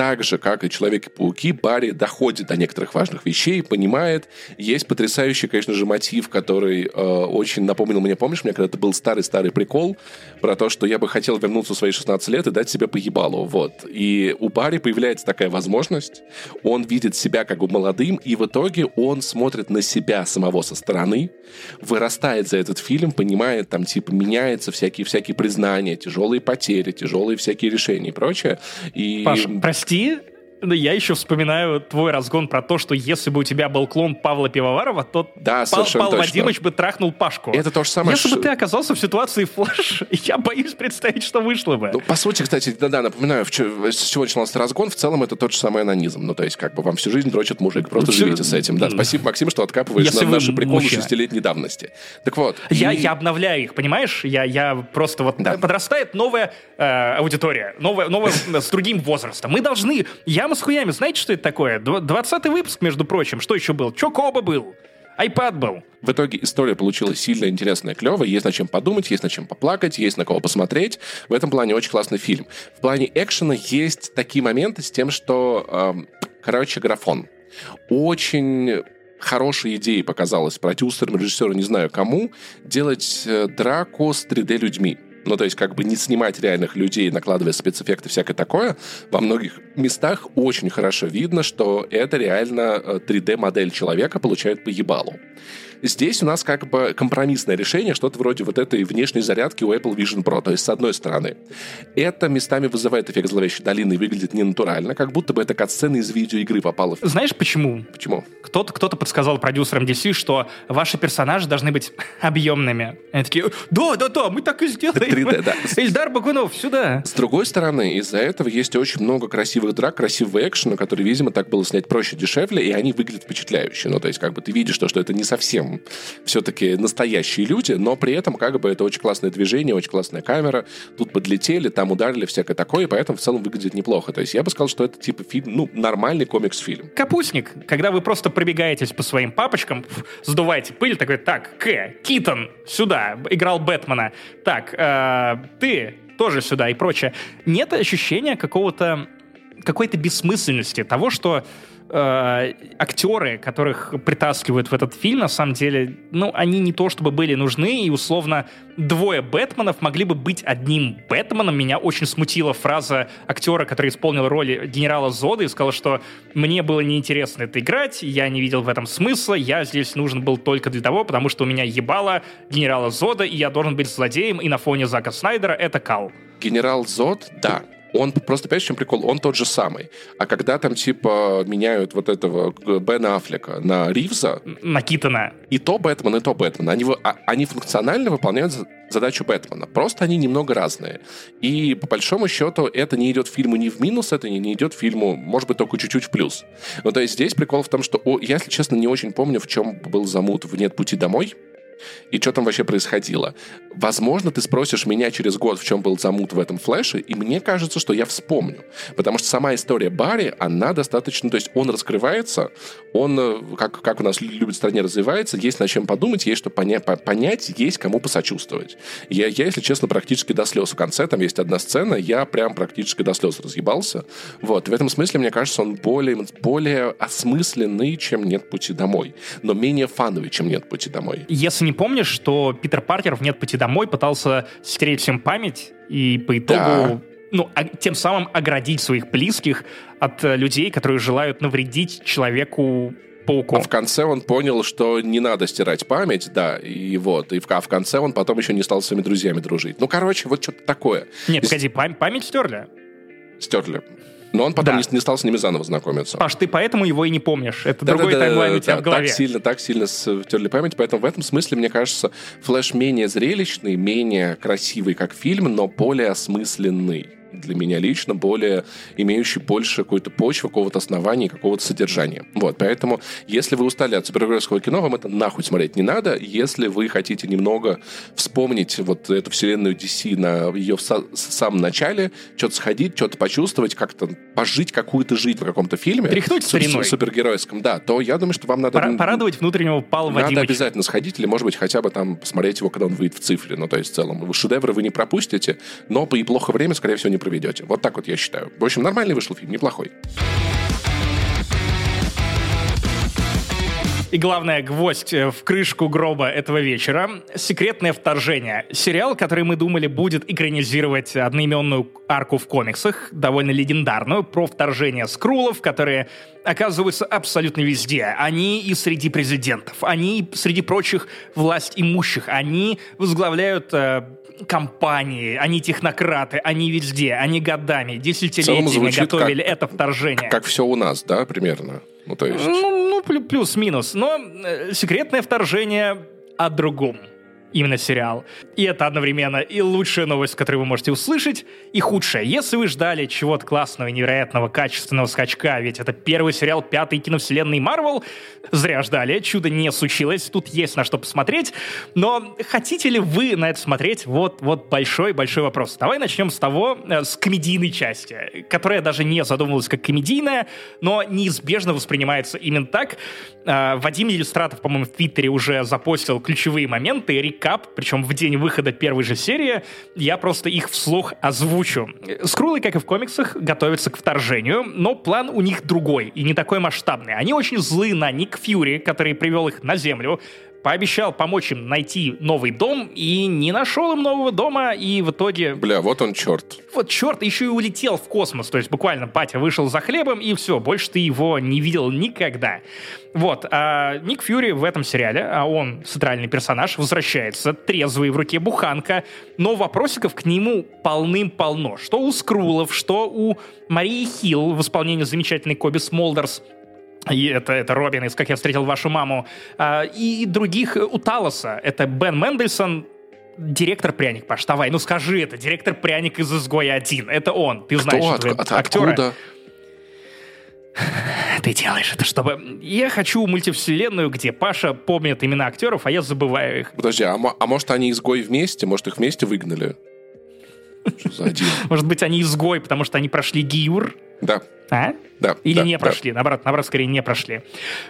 так же, как и Человеки-пауки, Барри доходит до некоторых важных вещей, понимает. Есть потрясающий, конечно же, мотив, который э, очень напомнил мне, помнишь, мне когда-то был старый-старый прикол про то, что я бы хотел вернуться в свои 16 лет и дать себе поебалу, вот. И у Барри появляется такая возможность, он видит себя как бы молодым, и в итоге он смотрит на себя самого со стороны, вырастает за этот фильм, понимает, там, типа, меняется всякие-всякие признания, тяжелые потери, тяжелые всякие решения и прочее. И... Паш, прости, да я еще вспоминаю твой разгон про то, что если бы у тебя был клон Павла Пивоварова, то да, Павел Вадимович бы трахнул Пашку. Это то же самое. Если ш... бы ты оказался в ситуации флэш, я боюсь представить, что вышло бы. Ну, по сути, кстати, да-да, напоминаю, с чего начинался разгон, в целом это тот же самый онанизм. Ну, то есть, как бы вам всю жизнь дрочит мужик, просто ну, живите с этим. Да, спасибо, Максим, что откапываешь если на наши приколы шестилетней давности. Так вот. Я, и... я обновляю их, понимаешь? Я, я просто вот... Да. Подрастает новая э, аудитория, новая, новая с другим возрастом. Мы должны... Я с хуями, знаете, что это такое? Двадцатый выпуск, между прочим. Что еще был? Чокоба был. iPad был. В итоге история получилась сильно интересная, клевая. Есть над чем подумать, есть над чем поплакать, есть на кого посмотреть. В этом плане очень классный фильм. В плане экшена есть такие моменты с тем, что, эм, короче, графон. Очень хорошей идеей показалось продюсерам, режиссеру, не знаю кому, делать э, драку с 3D-людьми. Ну, то есть, как бы не снимать реальных людей, накладывая спецэффекты, всякое такое. Во многих местах очень хорошо видно, что это реально 3D-модель э, человека получает по ебалу. Здесь у нас как бы компромиссное решение, что-то вроде вот этой внешней зарядки у Apple Vision Pro. То есть, с одной стороны, это местами вызывает эффект зловещей долины и выглядит ненатурально, как будто бы это катсцена из видеоигры попала. Знаешь почему? Почему? Кто-то кто подсказал продюсерам DC, что ваши персонажи должны быть объемными. Они такие, да, да, да, мы так и сделаем. 3D, да. Ильдар Багунов, сюда. С другой стороны, из-за этого есть очень много красивых драк, красивого экшена, который, видимо, так было снять проще, дешевле, и они выглядят впечатляюще. Ну, то есть, как бы ты видишь, что, что это не совсем все-таки настоящие люди, но при этом как бы это очень классное движение, очень классная камера. Тут подлетели, там ударили, всякое такое, и поэтому в целом выглядит неплохо. То есть я бы сказал, что это типа фильм, ну, нормальный комикс-фильм. Капустник, когда вы просто пробегаетесь по своим папочкам, сдуваете пыль, такой, так, К, Китон, сюда, играл Бэтмена. Так, э, ты тоже сюда и прочее. Нет ощущения какого-то какой-то бессмысленности того, что э, актеры, которых притаскивают в этот фильм, на самом деле, ну, они не то чтобы были нужны, и условно двое Бэтменов могли бы быть одним Бэтменом. Меня очень смутила фраза актера, который исполнил роль генерала Зода и сказал, что мне было неинтересно это играть, я не видел в этом смысла, я здесь нужен был только для того, потому что у меня ебало генерала Зода, и я должен быть злодеем, и на фоне Зака Снайдера это кал. Генерал Зод, да, он просто, понимаешь, чем прикол? Он тот же самый. А когда там, типа, меняют вот этого Бена Аффлека на Ривза... На Китона. И то Бэтмен, и то Бэтмен. Они, а, они функционально выполняют задачу Бэтмена. Просто они немного разные. И, по большому счету, это не идет фильму ни в минус, это не идет фильму, может быть, только чуть-чуть в плюс. Ну, то есть здесь прикол в том, что, о, я, если честно, не очень помню, в чем был замут в «Нет пути домой», и что там вообще происходило. Возможно, ты спросишь меня через год, в чем был замут в этом флеше, и мне кажется, что я вспомню. Потому что сама история Барри, она достаточно... То есть он раскрывается, он, э, как, как у нас любит в стране, развивается, есть над чем подумать, есть что поня- понять, есть кому посочувствовать. Я, я, если честно, практически до слез в конце, там есть одна сцена, я прям практически до слез разъебался. Вот. В этом смысле, мне кажется, он более, более осмысленный, чем «Нет пути домой», но менее фановый, чем «Нет пути домой». Если не помнишь, что Питер Паркер в «Нет пути домой» пытался стереть всем память, и по итогу да. ну, а, тем самым оградить своих близких от э, людей, которые желают навредить человеку пауку. А в конце он понял, что не надо стирать память, да, и вот. И в, а в конце он потом еще не стал с своими друзьями дружить. Ну, короче, вот что-то такое. Нет, погоди, пам- память стерли? Стерли. Но он потом да. не, не стал с ними заново знакомиться. Паш, ты поэтому его и не помнишь. Это да, другой да, таймлайн да, у тебя да, в голове. Так сильно, так сильно стерли память. Поэтому в этом смысле, мне кажется, Флэш менее зрелищный, менее красивый как фильм, но более осмысленный для меня лично более имеющий больше какой-то почвы, какого-то основания, какого-то содержания. Вот, поэтому, если вы устали от супергеройского кино, вам это нахуй смотреть не надо. Если вы хотите немного вспомнить вот эту вселенную DC на ее в самом начале, что-то сходить, что-то почувствовать, как-то пожить какую-то жизнь в каком-то фильме. Тряхнуть стариной. Супергеройском, да, то я думаю, что вам надо... Пора, порадовать внутреннего Павла Надо Вадимовича. обязательно сходить, или, может быть, хотя бы там посмотреть его, когда он выйдет в цифре. Ну, то есть, в целом, шедевры вы не пропустите, но по и плохо время, скорее всего, не проведете. Вот так вот я считаю. В общем, нормальный вышел фильм, неплохой. И главное, гвоздь э, в крышку гроба этого вечера — «Секретное вторжение». Сериал, который мы думали будет экранизировать одноименную арку в комиксах, довольно легендарную, про вторжение скрулов, которые оказываются абсолютно везде. Они и среди президентов, они и среди прочих власть имущих, они возглавляют э, компании, они технократы, они везде, они годами, десятилетиями готовили как, это вторжение. Как все у нас, да, примерно? Ну, то есть... Ну, ну плюс-минус. Но э, секретное вторжение о другом. Именно сериал. И это одновременно и лучшая новость, которую вы можете услышать, и худшая. Если вы ждали чего-то классного, невероятного, качественного скачка, ведь это первый сериал пятой киновселенной Марвел, зря ждали, чудо не случилось, тут есть на что посмотреть, но хотите ли вы на это смотреть? Вот, вот большой-большой вопрос. Давай начнем с того, э, с комедийной части, которая даже не задумывалась как комедийная, но неизбежно воспринимается именно так. Э, Вадим Иллюстратов, по-моему, в Твиттере уже запостил ключевые моменты, рекап, причем в день выхода первой же серии, я просто их вслух озвучу. Скрулы, как и в комиксах, готовятся к вторжению, но план у них другой и не такой масштабный. Они очень злы на Ник Фьюри, который привел их на Землю, пообещал помочь им найти новый дом и не нашел им нового дома, и в итоге... Бля, вот он черт. Вот черт, еще и улетел в космос, то есть буквально батя вышел за хлебом, и все, больше ты его не видел никогда. Вот, а Ник Фьюри в этом сериале, а он центральный персонаж, возвращается, трезвый, в руке буханка, но вопросиков к нему полным-полно. Что у Скрулов, что у Марии Хилл в исполнении замечательной Коби Смолдерс, и это, это Робин из «Как я встретил вашу маму», а, и других у Талоса. Это Бен Мендельсон, директор пряник, Паш, давай, ну скажи это, директор пряник из «Изгоя 1», это он, ты знаешь Кто? этого От- актера. Откуда? Ты делаешь это, чтобы... Я хочу мультивселенную, где Паша помнит имена актеров, а я забываю их. Подожди, а, а может они изгой вместе? Может их вместе выгнали? Что за один? Может быть, они изгой, потому что они прошли Гиюр? Да, А? да. Или да, не да. прошли, наоборот, наоборот, скорее не прошли.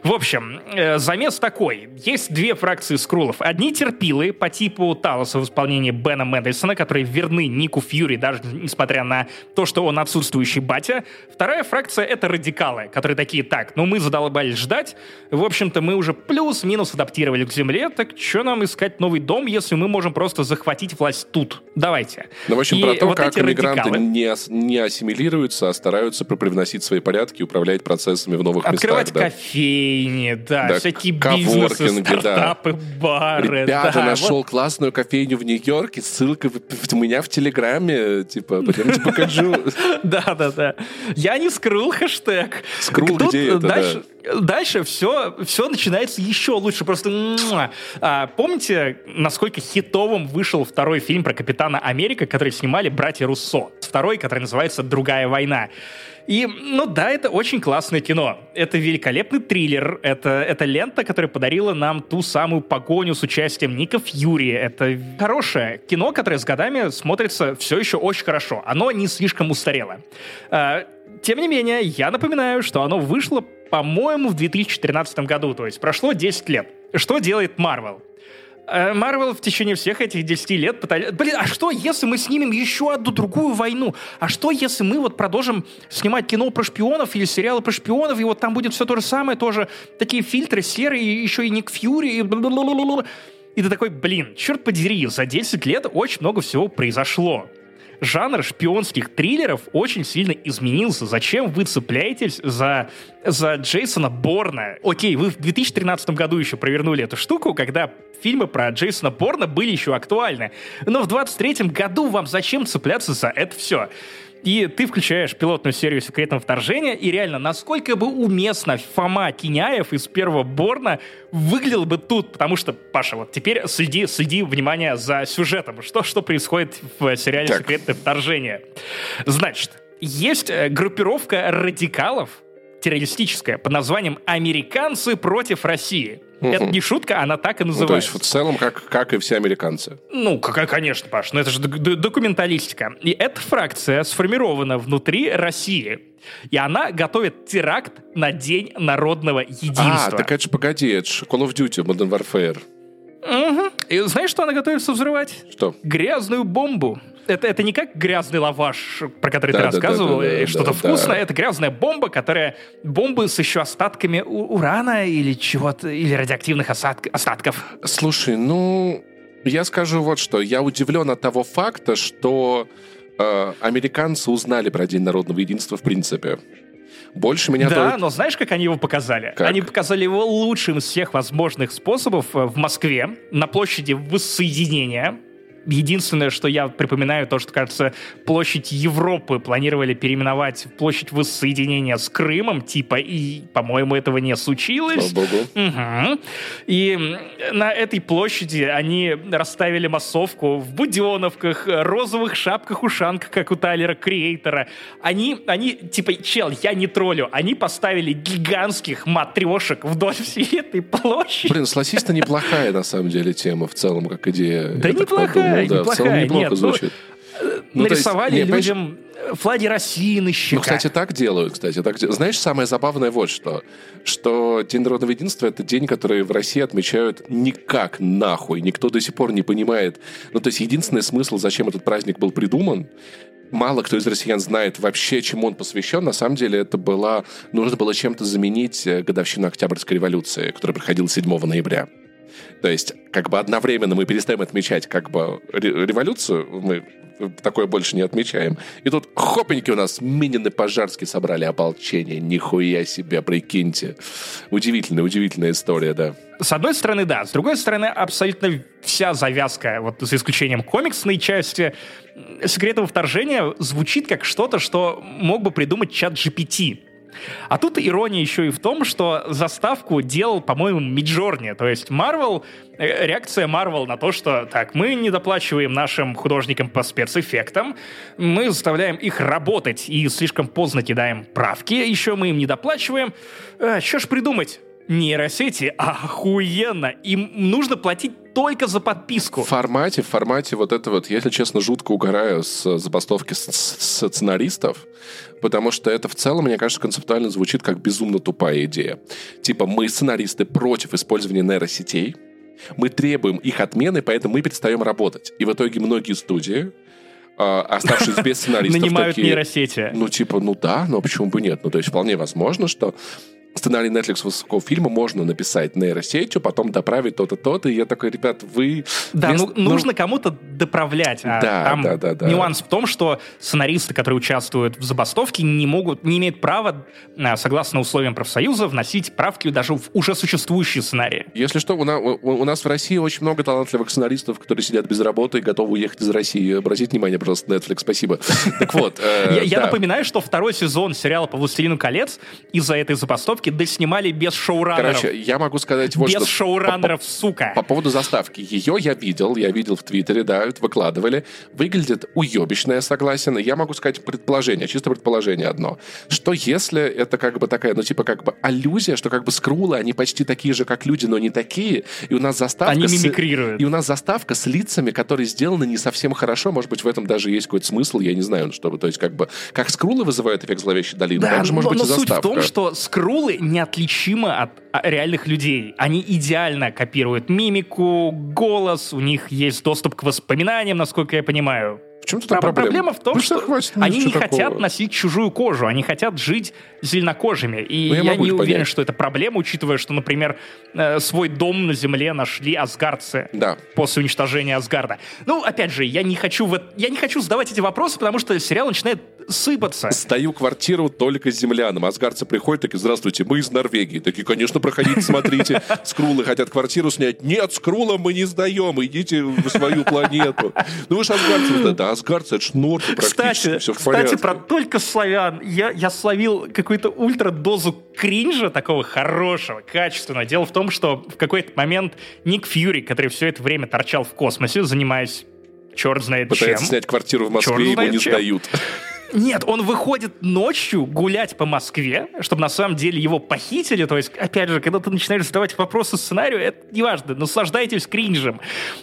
В общем, э, замес такой. Есть две фракции скрулов. Одни терпилы по типу Талоса в исполнении Бена Мендельсона, которые верны Нику Фьюри, даже несмотря на то, что он отсутствующий батя. Вторая фракция — это радикалы, которые такие, так, ну мы задолбались ждать, в общем-то мы уже плюс-минус адаптировали к земле, так что нам искать новый дом, если мы можем просто захватить власть тут? Давайте. Ну, в общем, И про то, вот как эти радикалы- не, ас- не ассимилируются, а стараются привносить свои порядки и управлять процессами в новых Открывать местах. да. кофейни, да, Да, всякие бизнесы, да. стартапы, бары. Ребята, да, нашел вот. классную кофейню в Нью-Йорке, ссылка у меня в Телеграме, типа, пойдемте покажу. Да, да, да. Я не скрыл хэштег. Скрул, Тут где это, дальше, все, все начинается еще лучше. Просто а, помните, насколько хитовым вышел второй фильм про Капитана Америка, который снимали братья Руссо? Второй, который называется «Другая война». И, ну да, это очень классное кино. Это великолепный триллер. Это, это лента, которая подарила нам ту самую погоню с участием Ника Фьюри. Это хорошее кино, которое с годами смотрится все еще очень хорошо. Оно не слишком устарело. Тем не менее, я напоминаю, что оно вышло, по-моему, в 2013 году. То есть прошло 10 лет. Что делает Марвел? Марвел в течение всех этих 10 лет пытались... Блин, а что, если мы снимем еще одну другую войну? А что, если мы вот продолжим снимать кино про шпионов или сериалы про шпионов, и вот там будет все то же самое, тоже такие фильтры серые, еще и Ник Фьюри, и. И ты такой, блин, черт подери, за 10 лет очень много всего произошло жанр шпионских триллеров очень сильно изменился. Зачем вы цепляетесь за, за Джейсона Борна? Окей, вы в 2013 году еще провернули эту штуку, когда фильмы про Джейсона Борна были еще актуальны. Но в 23 году вам зачем цепляться за это все? И ты включаешь пилотную серию секретного вторжения, и реально, насколько бы уместно Фома Киняев из первого Борна выглядел бы тут, потому что, Паша, вот теперь следи, следи, внимание, за сюжетом. Что, что происходит в сериале Так. «Секретное вторжение»? Значит, есть э, группировка радикалов, террористическая, под названием «Американцы против России». Это не шутка, она так и Ну, то называется. есть в целом, как, как и все американцы. Ну, конечно, Паш, но это же документалистика. И эта фракция сформирована внутри России. И она готовит теракт на День народного единства. А, так это же, погоди, это же Call of Duty, Modern Warfare. Мгм. И знаешь, что она готовится взрывать? Что? Грязную бомбу. Это, это не как грязный лаваш, про который ты Да, да, да, рассказывал, да, да, и что-то да, вкусное. да. Это грязная бомба, которая... Бомбы с еще остатками урана или чего-то, или радиоактивных осадк- остатков. Слушай, ну, я скажу вот что. Я удивлен от того факта, что э, американцы узнали про День народного единства в принципе. Больше меня Да, только- но знаешь, как они его показали? Как? Они показали его лучшим из всех возможных способов э, в Москве, на площади Воссоединения. Единственное, что я припоминаю, то, что, кажется, площадь Европы планировали переименовать в площадь воссоединения с Крымом, типа, и, по-моему, этого не случилось. Слава богу. Угу. И на этой площади они расставили массовку в буденовках, розовых шапках-ушанках, как у Тайлера Креатора. Они, они, типа, чел, я не троллю, они поставили гигантских матрешек вдоль всей этой площади. Блин, сласиста неплохая, на самом деле, тема в целом, как идея. Да Я так неплохая, подумал, да, в неплохая, целом неплохо нет, ну, звучит. Ну, то есть, Нарисовали не, людям флаги России на щеках. Ну, кстати, так делают, кстати. Так Знаешь, самое забавное вот что. Что День народного единства — это день, который в России отмечают никак нахуй. Никто до сих пор не понимает. Ну, то есть единственный смысл, зачем этот праздник был придуман, мало кто из россиян знает вообще, чему он посвящен. На самом деле это было... Нужно было чем-то заменить э, годовщину Октябрьской революции, которая проходила 7 ноября. То есть, как бы одновременно мы перестаем отмечать как бы ре- революцию, мы такое больше не отмечаем. И тут хопеньки у нас Минин и Пожарский собрали ополчение. Нихуя себе, прикиньте. Удивительная, удивительная история, да. С одной стороны, да. С другой стороны, абсолютно вся завязка, вот за исключением комиксной части, секретного вторжения звучит как что-то, что мог бы придумать чат GPT. А тут ирония еще и в том, что заставку делал, по-моему, Миджорни. То есть Marvel, э, реакция Marvel на то, что так, мы не доплачиваем нашим художникам по спецэффектам, мы заставляем их работать и слишком поздно кидаем правки, еще мы им не доплачиваем. Э, что ж придумать? Нейросети охуенно. Им нужно платить только за подписку. В формате, в формате вот это вот, я, если честно, жутко угораю с забастовки сценаристов, потому что это в целом, мне кажется, концептуально звучит как безумно тупая идея. Типа, мы, сценаристы, против использования нейросетей, мы требуем их отмены, поэтому мы перестаем работать. И в итоге многие студии, а, оставшись без сценаристов, Нанимают такие, нейросети. Ну, типа, ну да, но почему бы нет? Ну, то есть, вполне возможно, что сценарий Netflix высокого фильма можно написать нейросетью, потом доправить то-то, то-то, и я такой, ребят, вы... Да, вместо- ну, нужно кому-то доправлять. А Да, там да, да, да. нюанс в том, что сценаристы, которые участвуют в забастовке, не могут, не имеют права, а, согласно условиям профсоюза, вносить правки даже в уже существующие сценарии. Если что, у, на- у- нас в России очень много талантливых сценаристов, которые сидят без работы и готовы уехать из России. Обратите внимание, пожалуйста, Netflix, спасибо. Так вот, э, Я, напоминаю, что второй сезон сериала по «Властелину колец» из-за этой забастовки доснимали без шоураннеров. Короче, я могу сказать вот без что. шоураннеров, сука. По поводу заставки. Ее я видел, я видел в Твиттере, да, выкладывали. Выглядит уебищно, я согласен. Я могу сказать предположение, чисто предположение одно. Что если это как бы такая, ну типа как бы аллюзия, что как бы скрулы, они почти такие же, как люди, но не такие, и у нас заставка... Они с- мимикрируют. И у нас заставка с лицами, которые сделаны не совсем хорошо. Может быть, в этом даже есть какой-то смысл, я не знаю, ну, чтобы, то есть как бы, как скрулы вызывают эффект зловещей долины, Да, так же но, может быть но и суть заставка. в том, что скрулы неотличимы от а, реальных людей. Они идеально копируют мимику, голос, у них есть доступ к воспоминаниям, насколько я понимаю. В чем тут Про- проблема? Проблема в том, Да что хватит, ну, они что не такого? хотят носить чужую кожу, они хотят жить зеленокожими. И Ну, я я, не их уверен, понять. что это проблема, учитывая, что, например, э, свой дом на земле нашли асгардцы Да. после уничтожения Асгарда. Ну, опять же, я не хочу в я не хочу задавать эти вопросы, потому что сериал начинает сыпаться. Сдаю квартиру только землянам. Асгардцы приходят, такие, здравствуйте, мы из Норвегии. Такие, конечно, проходите, смотрите. Скрулы хотят квартиру снять. Нет, скрулам мы не сдаем, идите в свою планету. Ну вы же асгардцы. Да, Да, асгардцы, это ж норты практически, Кстати, все кстати, про только славян. Я, я словил какую-то ультра-дозу кринжа такого хорошего, качественного. Дело в том, что в какой-то момент Ник Фьюри, который все это время торчал в космосе, занимаясь черт знает Пытается чем. снять квартиру в Москве, знает не чем. сдают. Нет, он выходит ночью гулять по Москве, чтобы на самом деле его похитили. То есть, опять же, когда ты начинаешь задавать вопросы сценарию, это неважно, наслаждайтесь кринжем.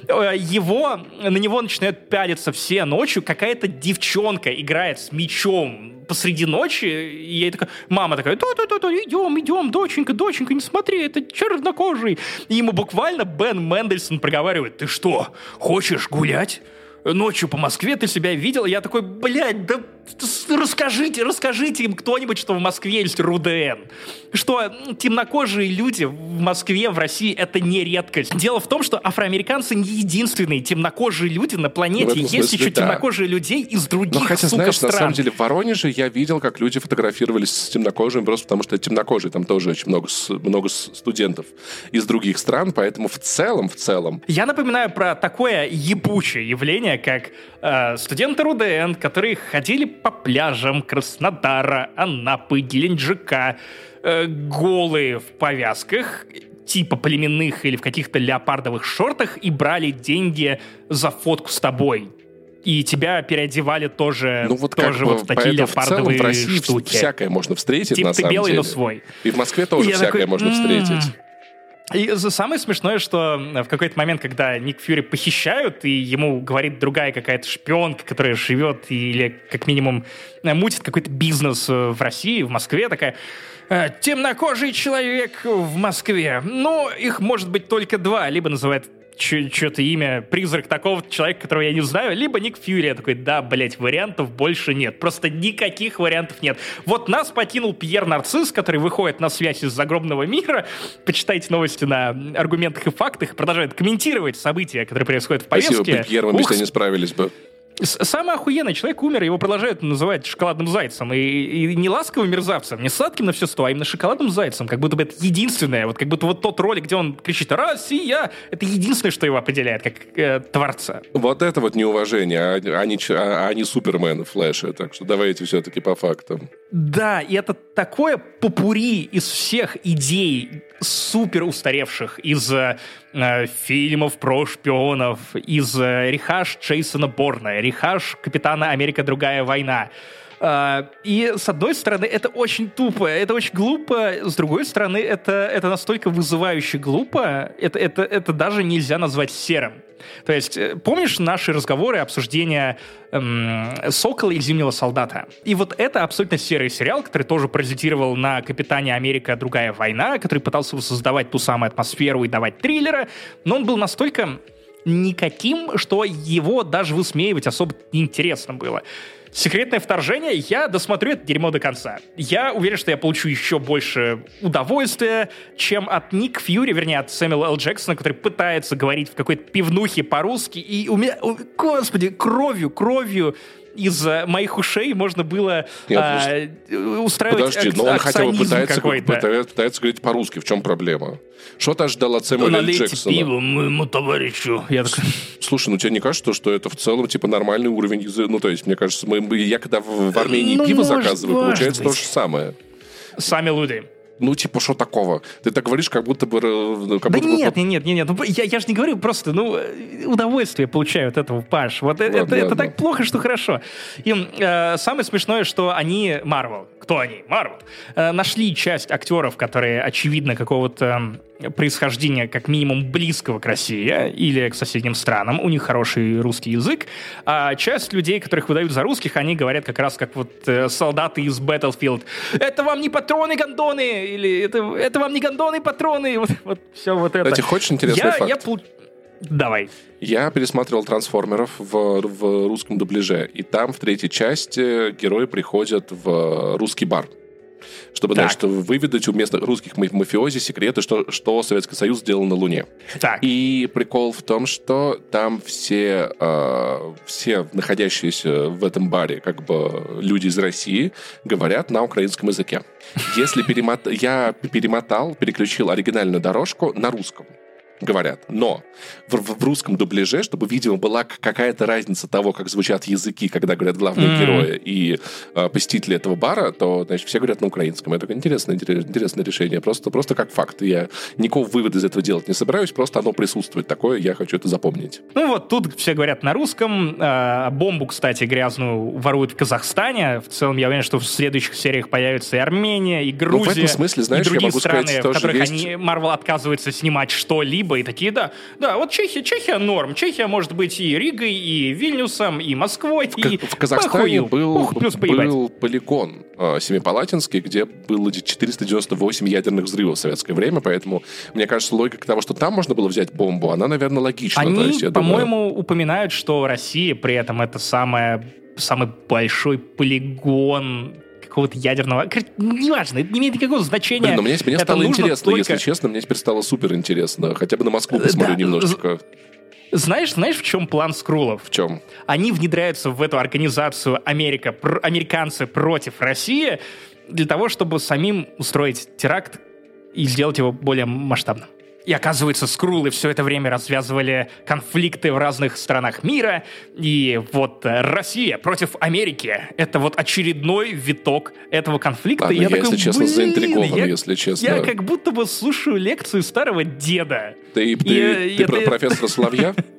Э, Его, на него начинают пялиться все ночью. Какая-то девчонка играет с мечом посреди ночи, и я такая, мама такая, да-да-да, идем, идем, доченька, доченька, не смотри, это чернокожий. И ему буквально Бен Мендельсон проговаривает, ты что, хочешь гулять? ночью по Москве ты себя видел? Я такой, блядь, да расскажите, расскажите им кто-нибудь, что в Москве есть РУДН. Что темнокожие люди в Москве, в России, это не редкость. Дело в том, что афроамериканцы не единственные темнокожие люди на планете. Есть смысле, еще да. темнокожие людей из других, Но хотя, сука, знаешь, стран. на самом деле, в Воронеже я видел, как люди фотографировались с темнокожими, просто потому что темнокожие, там тоже очень много, много студентов из других стран, поэтому в целом, в целом... Я напоминаю про такое ебучее явление, как э, студенты РУДН, которые ходили по пляжам Краснодара, Анапы, Геленджика, э, голые в повязках, типа племенных или в каких-то леопардовых шортах и брали деньги за фотку с тобой и тебя переодевали тоже, ну, вот тоже бы, вот в такие леопардовые в, целом, в России штуки. всякое можно встретить, типа на ты самом белый, деле. но свой. И в Москве тоже и всякое такой, можно встретить. И самое смешное, что в какой-то момент, когда Ник Фьюри похищают, и ему говорит другая какая-то шпионка, которая живет или как минимум мутит какой-то бизнес в России, в Москве, такая «Э, темнокожий человек в Москве. Ну, их может быть только два. Либо называют что-то имя, призрак такого человека, которого я не знаю, либо Ник Фьюри. Я такой, да, блять, вариантов больше нет. Просто никаких вариантов нет. Вот нас покинул Пьер Нарцисс, который выходит на связь из загробного мира. Почитайте новости на аргументах и фактах. Продолжает комментировать события, которые происходят в повестке. Спасибо, Пьер, мы без тебя не справились бы. Самый охуенный человек умер, его продолжают называть шоколадным зайцем. И, и не ласковым мерзавцем, не сладким на все сто, а именно шоколадным зайцем. Как будто бы это единственное. Вот как будто вот тот ролик, где он кричит «Россия!» Это единственное, что его определяет как э, творца. Вот это вот неуважение, а, а, не, а, а не Супермен Флэша. Так что давайте все-таки по фактам. Да, и это такое попури из всех идей супер устаревших из э, фильмов про шпионов, из э, рехаш Джейсона Борна, рехаш Капитана Америка Другая война. Uh, и с одной стороны, это очень тупо, это очень глупо, с другой стороны, это, это настолько вызывающе глупо, это, это, это даже нельзя назвать серым. То есть, э, помнишь наши разговоры, обсуждения эм, «Сокола» и «Зимнего солдата»? И вот это абсолютно серый сериал, который тоже паразитировал на «Капитане Америка. Другая война», который пытался создавать ту самую атмосферу и давать триллера, но он был настолько никаким, что его даже высмеивать особо неинтересно было. Секретное вторжение, я досмотрю это дерьмо до конца. Я уверен, что я получу еще больше удовольствия, чем от Ник Фьюри, вернее, от Сэмюэла Л. Джексона, который пытается говорить в какой-то пивнухе по-русски, и у меня, господи, кровью, кровью из моих ушей можно было Нет, а, устраивать Подожди, но он хотя бы пытается, пытается, пытается говорить по-русски. В чем проблема? Что ты ожидал от Сэмюэля Джексона? пиво моему товарищу. Я такой... Слушай, ну тебе не кажется, что это в целом типа нормальный уровень языка? Ну, то есть, мне кажется, мы, я когда в, в Армении ну, пиво заказываю, получается быть. то же самое. Сами люди ну, типа, что такого? Ты так говоришь, как будто бы... Ну, как да будто нет, бы... нет, нет, нет, нет, я, я же не говорю просто, ну, удовольствие получаю от этого, Паш. Вот ладно, это, это так плохо, что хорошо. И э, самое смешное, что они, Марвел, кто они? Марвел. Э, нашли часть актеров, которые, очевидно, какого-то происхождения как минимум близкого к России или к соседним странам, у них хороший русский язык, а часть людей, которых выдают за русских, они говорят как раз как вот э, солдаты из Battlefield. Это вам не патроны гондоны, или это, это вам не гондоны патроны, вот, вот все вот это. Кстати, хочешь интересный я, факт? Я, Давай. Я пересматривал «Трансформеров» в, в русском дубляже, и там в третьей части герои приходят в русский бар чтобы, так. значит, выведать у местных русских мафиози секреты, что, что Советский Союз сделал на Луне. Так. И прикол в том, что там все, э, все находящиеся в этом баре как бы люди из России говорят на украинском языке. Если перемот... я перемотал, переключил оригинальную дорожку на русском говорят. Но в, в русском дубляже, чтобы, видимо, была какая-то разница того, как звучат языки, когда говорят главные mm-hmm. герои и э, посетители этого бара, то, значит, все говорят на украинском. Это интересное, интересное решение. Просто, просто как факт. Я никакого вывода из этого делать не собираюсь, просто оно присутствует. Такое я хочу это запомнить. Ну вот тут все говорят на русском. Э, бомбу, кстати, грязную воруют в Казахстане. В целом, я уверен, что в следующих сериях появится и Армения, и Грузия, ну, в этом смысле, знаешь, и другие я могу страны, сказать, в которых есть... они, Марвел отказывается снимать что-либо, либо, и такие, да, да, вот Чехия, Чехия норм. Чехия может быть и Ригой, и Вильнюсом, и Москвой, в, и... В Казахстане был, Ух, был полигон э, Семипалатинский, где было 498 ядерных взрывов в советское время, поэтому, мне кажется, логика того, что там можно было взять бомбу, она, наверное, логична. Они, по-моему, упоминают, что Россия при этом это самая самый большой полигон какого-то ядерного... Неважно, это не имеет никакого значения. Блин, но мне, мне стало интересно, только... если честно, мне теперь стало супер интересно. Хотя бы на Москву посмотрю да, немножечко. Знаешь, знаешь, в чем план скрулов? В чем? Они внедряются в эту организацию Америка, пр- американцы против России для того, чтобы самим устроить теракт и сделать его более масштабным. И оказывается, скрулы все это время развязывали конфликты в разных странах мира. И вот э, Россия против Америки — это вот очередной виток этого конфликта. Ладно, я, я такой, если честно, заинтригован, я, если честно. Я как будто бы слушаю лекцию старого деда. Ты, ты, и, ты и, про это... профессора Соловья?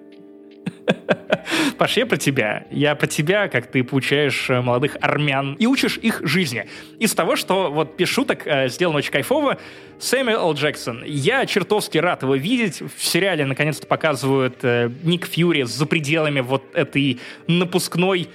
Паш, я про тебя. Я про тебя, как ты получаешь э, молодых армян и учишь их жизни. Из того, что вот без шуток э, сделано очень кайфово, Сэмюэл. Джексон. Я чертовски рад его видеть. В сериале наконец-то показывают э, Ник Фьюри за пределами вот этой напускной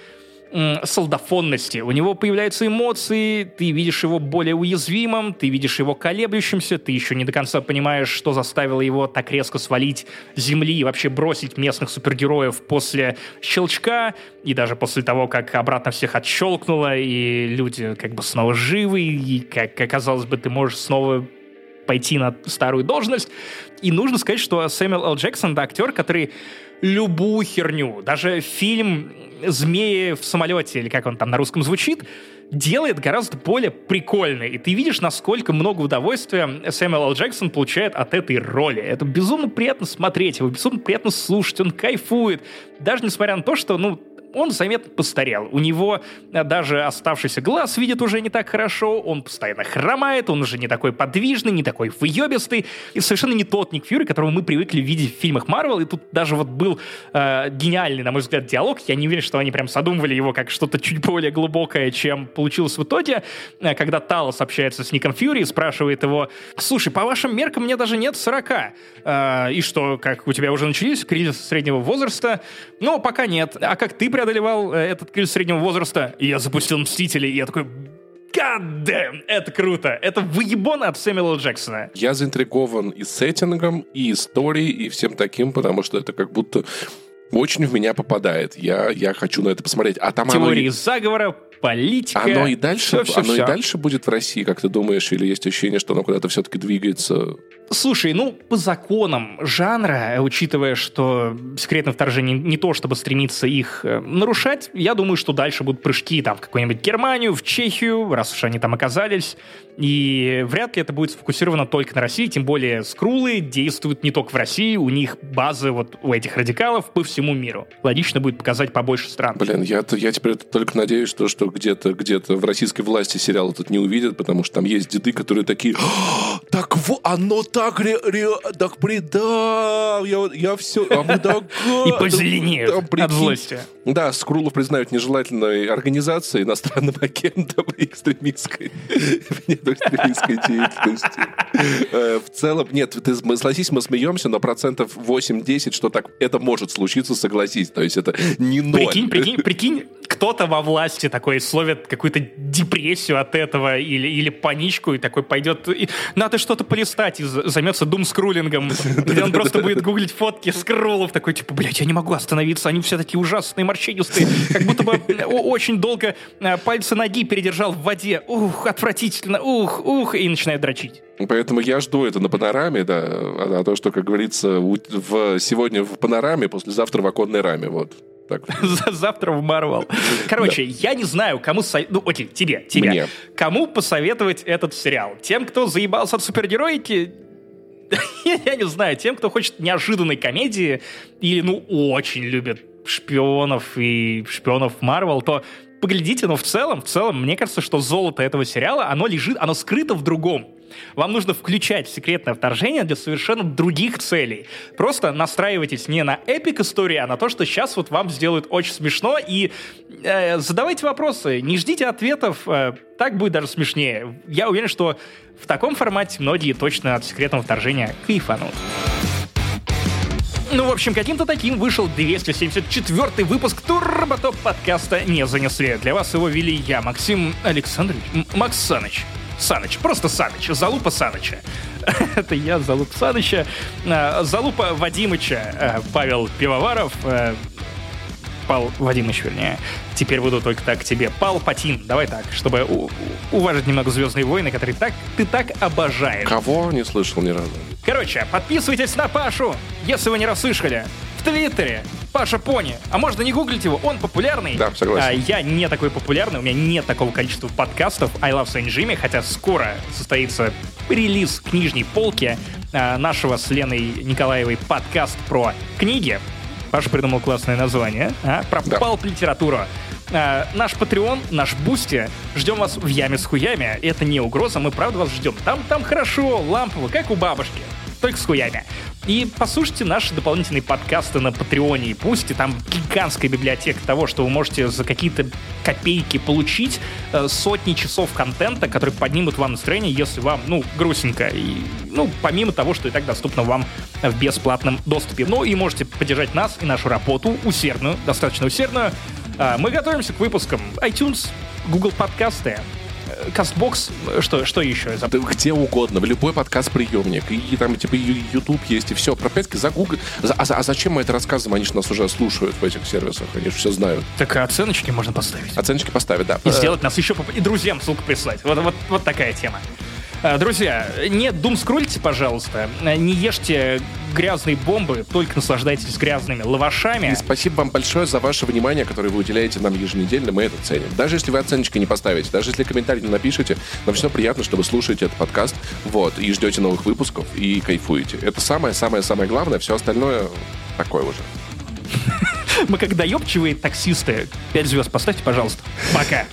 солдафонности. У него появляются эмоции, ты видишь его более уязвимым, ты видишь его колеблющимся, ты еще не до конца понимаешь, что заставило его так резко свалить земли и вообще бросить местных супергероев после щелчка, и даже после того, как обратно всех отщелкнуло, и люди как бы снова живы, и, как оказалось бы, ты можешь снова пойти на старую должность. И нужно сказать, что Сэмюэл Л. Джексон — это актер, который любую херню, даже фильм «Змеи в самолете», или как он там на русском звучит, делает гораздо более прикольно. И ты видишь, насколько много удовольствия Сэмюэл Л. Джексон получает от этой роли. Это безумно приятно смотреть, его безумно приятно слушать, он кайфует. Даже несмотря на то, что, ну, он заметно постарел. У него э, даже оставшийся глаз видит уже не так хорошо, он постоянно хромает, он уже не такой подвижный, не такой выебистый, и совершенно не тот Ник Фьюри, которого мы привыкли видеть в фильмах Марвел, и тут даже вот был э, гениальный, на мой взгляд, диалог, я не уверен, что они прям задумывали его как что-то чуть более глубокое, чем получилось в итоге, э, когда Талос общается с Ником Фьюри и спрашивает его, слушай, по вашим меркам мне даже нет 40, э, и что, как у тебя уже начались кризис среднего возраста? Ну, пока нет. А как ты прям преодолевал э, этот кризис среднего возраста, и я запустил «Мстители», и я такой, God damn, это круто. Это выебон от Сэмюэла Джексона. Я заинтригован и сеттингом, и историей, и всем таким, потому что это как будто очень в меня попадает. Я, я хочу на это посмотреть. А там Теории оно... заговора, политика. Оно и дальше, все, все, оно все. и дальше будет в России, как ты думаешь, или есть ощущение, что оно куда-то все-таки двигается? Слушай, ну, по законам жанра, учитывая, что секретное вторжение не то, чтобы стремиться их э, нарушать, я думаю, что дальше будут прыжки там в какую-нибудь Германию, в Чехию, раз уж они там оказались. И вряд ли это будет сфокусировано только на России, тем более скрулы действуют не только в России, у них базы вот у этих радикалов по всему миру. Логично будет показать побольше стран. Блин, я, я теперь только надеюсь, что, что где-то где в российской власти сериал этот не увидят, потому что там есть деды, которые такие, «А, так вот, оно так, ре, ре, так при, да, я, я все, а мы да, И позеленеют от злости. Да, Скрулов признают нежелательной организацией, иностранным агентом и экстремистской экстремистской деятельности. Э, в целом, нет, ты согласись, мы смеемся, но процентов 8-10, что так это может случиться, согласись. То есть это не ноль. Прикинь, прикинь, прикинь, кто-то во власти такой словит какую-то депрессию от этого или, или паничку и такой пойдет, и, надо что-то полистать и займется думскрулингом, где он просто будет гуглить фотки скроллов, такой типа, блядь, я не могу остановиться, они все такие ужасные, морщинистые, как будто бы очень долго э, пальцы ноги передержал в воде, ух, отвратительно, ух, ух, и начинает дрочить. Поэтому я жду это на панораме, да, а, а то, что, как говорится, в, сегодня в панораме, послезавтра в оконной раме, вот. Так. Завтра в Марвел. Короче, да. я не знаю, кому... Со... Ну, окей, тебе, тебе. Мне. Кому посоветовать этот сериал? Тем, кто заебался от супергероики? я не знаю. Тем, кто хочет неожиданной комедии или, ну, очень любит шпионов и шпионов Марвел, то поглядите, но в целом, в целом, мне кажется, что золото этого сериала, оно лежит, оно скрыто в другом. Вам нужно включать секретное вторжение для совершенно других целей. Просто настраивайтесь не на эпик истории, а на то, что сейчас вот вам сделают очень смешно, и э, задавайте вопросы, не ждите ответов, э, так будет даже смешнее. Я уверен, что в таком формате многие точно от секретного вторжения кайфанут. Ну, в общем, каким-то таким вышел 274 выпуск Турботоп подкаста «Не занесли». Для вас его вели я, Максим Александрович, Макс Саныч. Саныч, просто Саныч, Залупа Саныча. Это я, Залупа Саныча. А, Залупа Вадимыча, а, Павел Пивоваров. А, Пал Вадимович, вернее. Теперь буду только так тебе. Пал Патин, давай так, чтобы уважить немного «Звездные войны», которые так, ты так обожаешь. Кого? Не слышал ни разу. Короче, подписывайтесь на Пашу, если вы не расслышали. В Твиттере Паша Пони. А можно не гуглить его, он популярный. Да, согласен. А, я не такой популярный, у меня нет такого количества подкастов I Love Saint Jimmy, хотя скоро состоится релиз книжной полки а, нашего с Леной Николаевой подкаст про книги. Паша придумал классное название, а, про Да. pulp -литературу. А, наш Patreon, наш Бусти, ждем вас в яме с хуями. Это не угроза, мы правда вас ждем. Там, там хорошо, лампово, как у бабушки, только с хуями. И послушайте наши дополнительные подкасты на Патреоне и Бусти. Там гигантская библиотека того, что вы можете за какие-то копейки получить э, сотни часов контента, которые поднимут вам настроение, если вам, ну, грустненько. И, ну, помимо того, что и так доступно вам в бесплатном доступе. Ну, и можете поддержать нас и нашу работу усердную, достаточно усердную. А, Мы готовимся к выпускам iTunes, Google подкасты, э, Castbox, э, что, что еще? Да где угодно, в любой подкаст-приемник. И там, типа, и YouTube есть, и все. Пропетки за Google. За- А, а зачем мы это рассказываем? Они же нас уже слушают в этих сервисах. Они же все знают. Так оценочки можно поставить. Оценочки поставить, да. И Э, сделать нас еще И друзьям ссылку прислать. Вот, вот, вот такая тема. А, Друзья, не думскрольте, пожалуйста. А, Не ешьте грязные бомбы, только наслаждайтесь грязными лавашами. И спасибо вам большое за ваше внимание, которое вы уделяете нам еженедельно. Мы это ценим. Даже если вы оценочки не поставите, даже если комментарий не напишете, нам все приятно, что вы слушаете этот подкаст, вот, и ждете новых выпусков, и кайфуете. Это самое-самое-самое главное. Все остальное такое уже. Мы как доебчивые таксисты. Пять звезд поставьте, пожалуйста. Пока.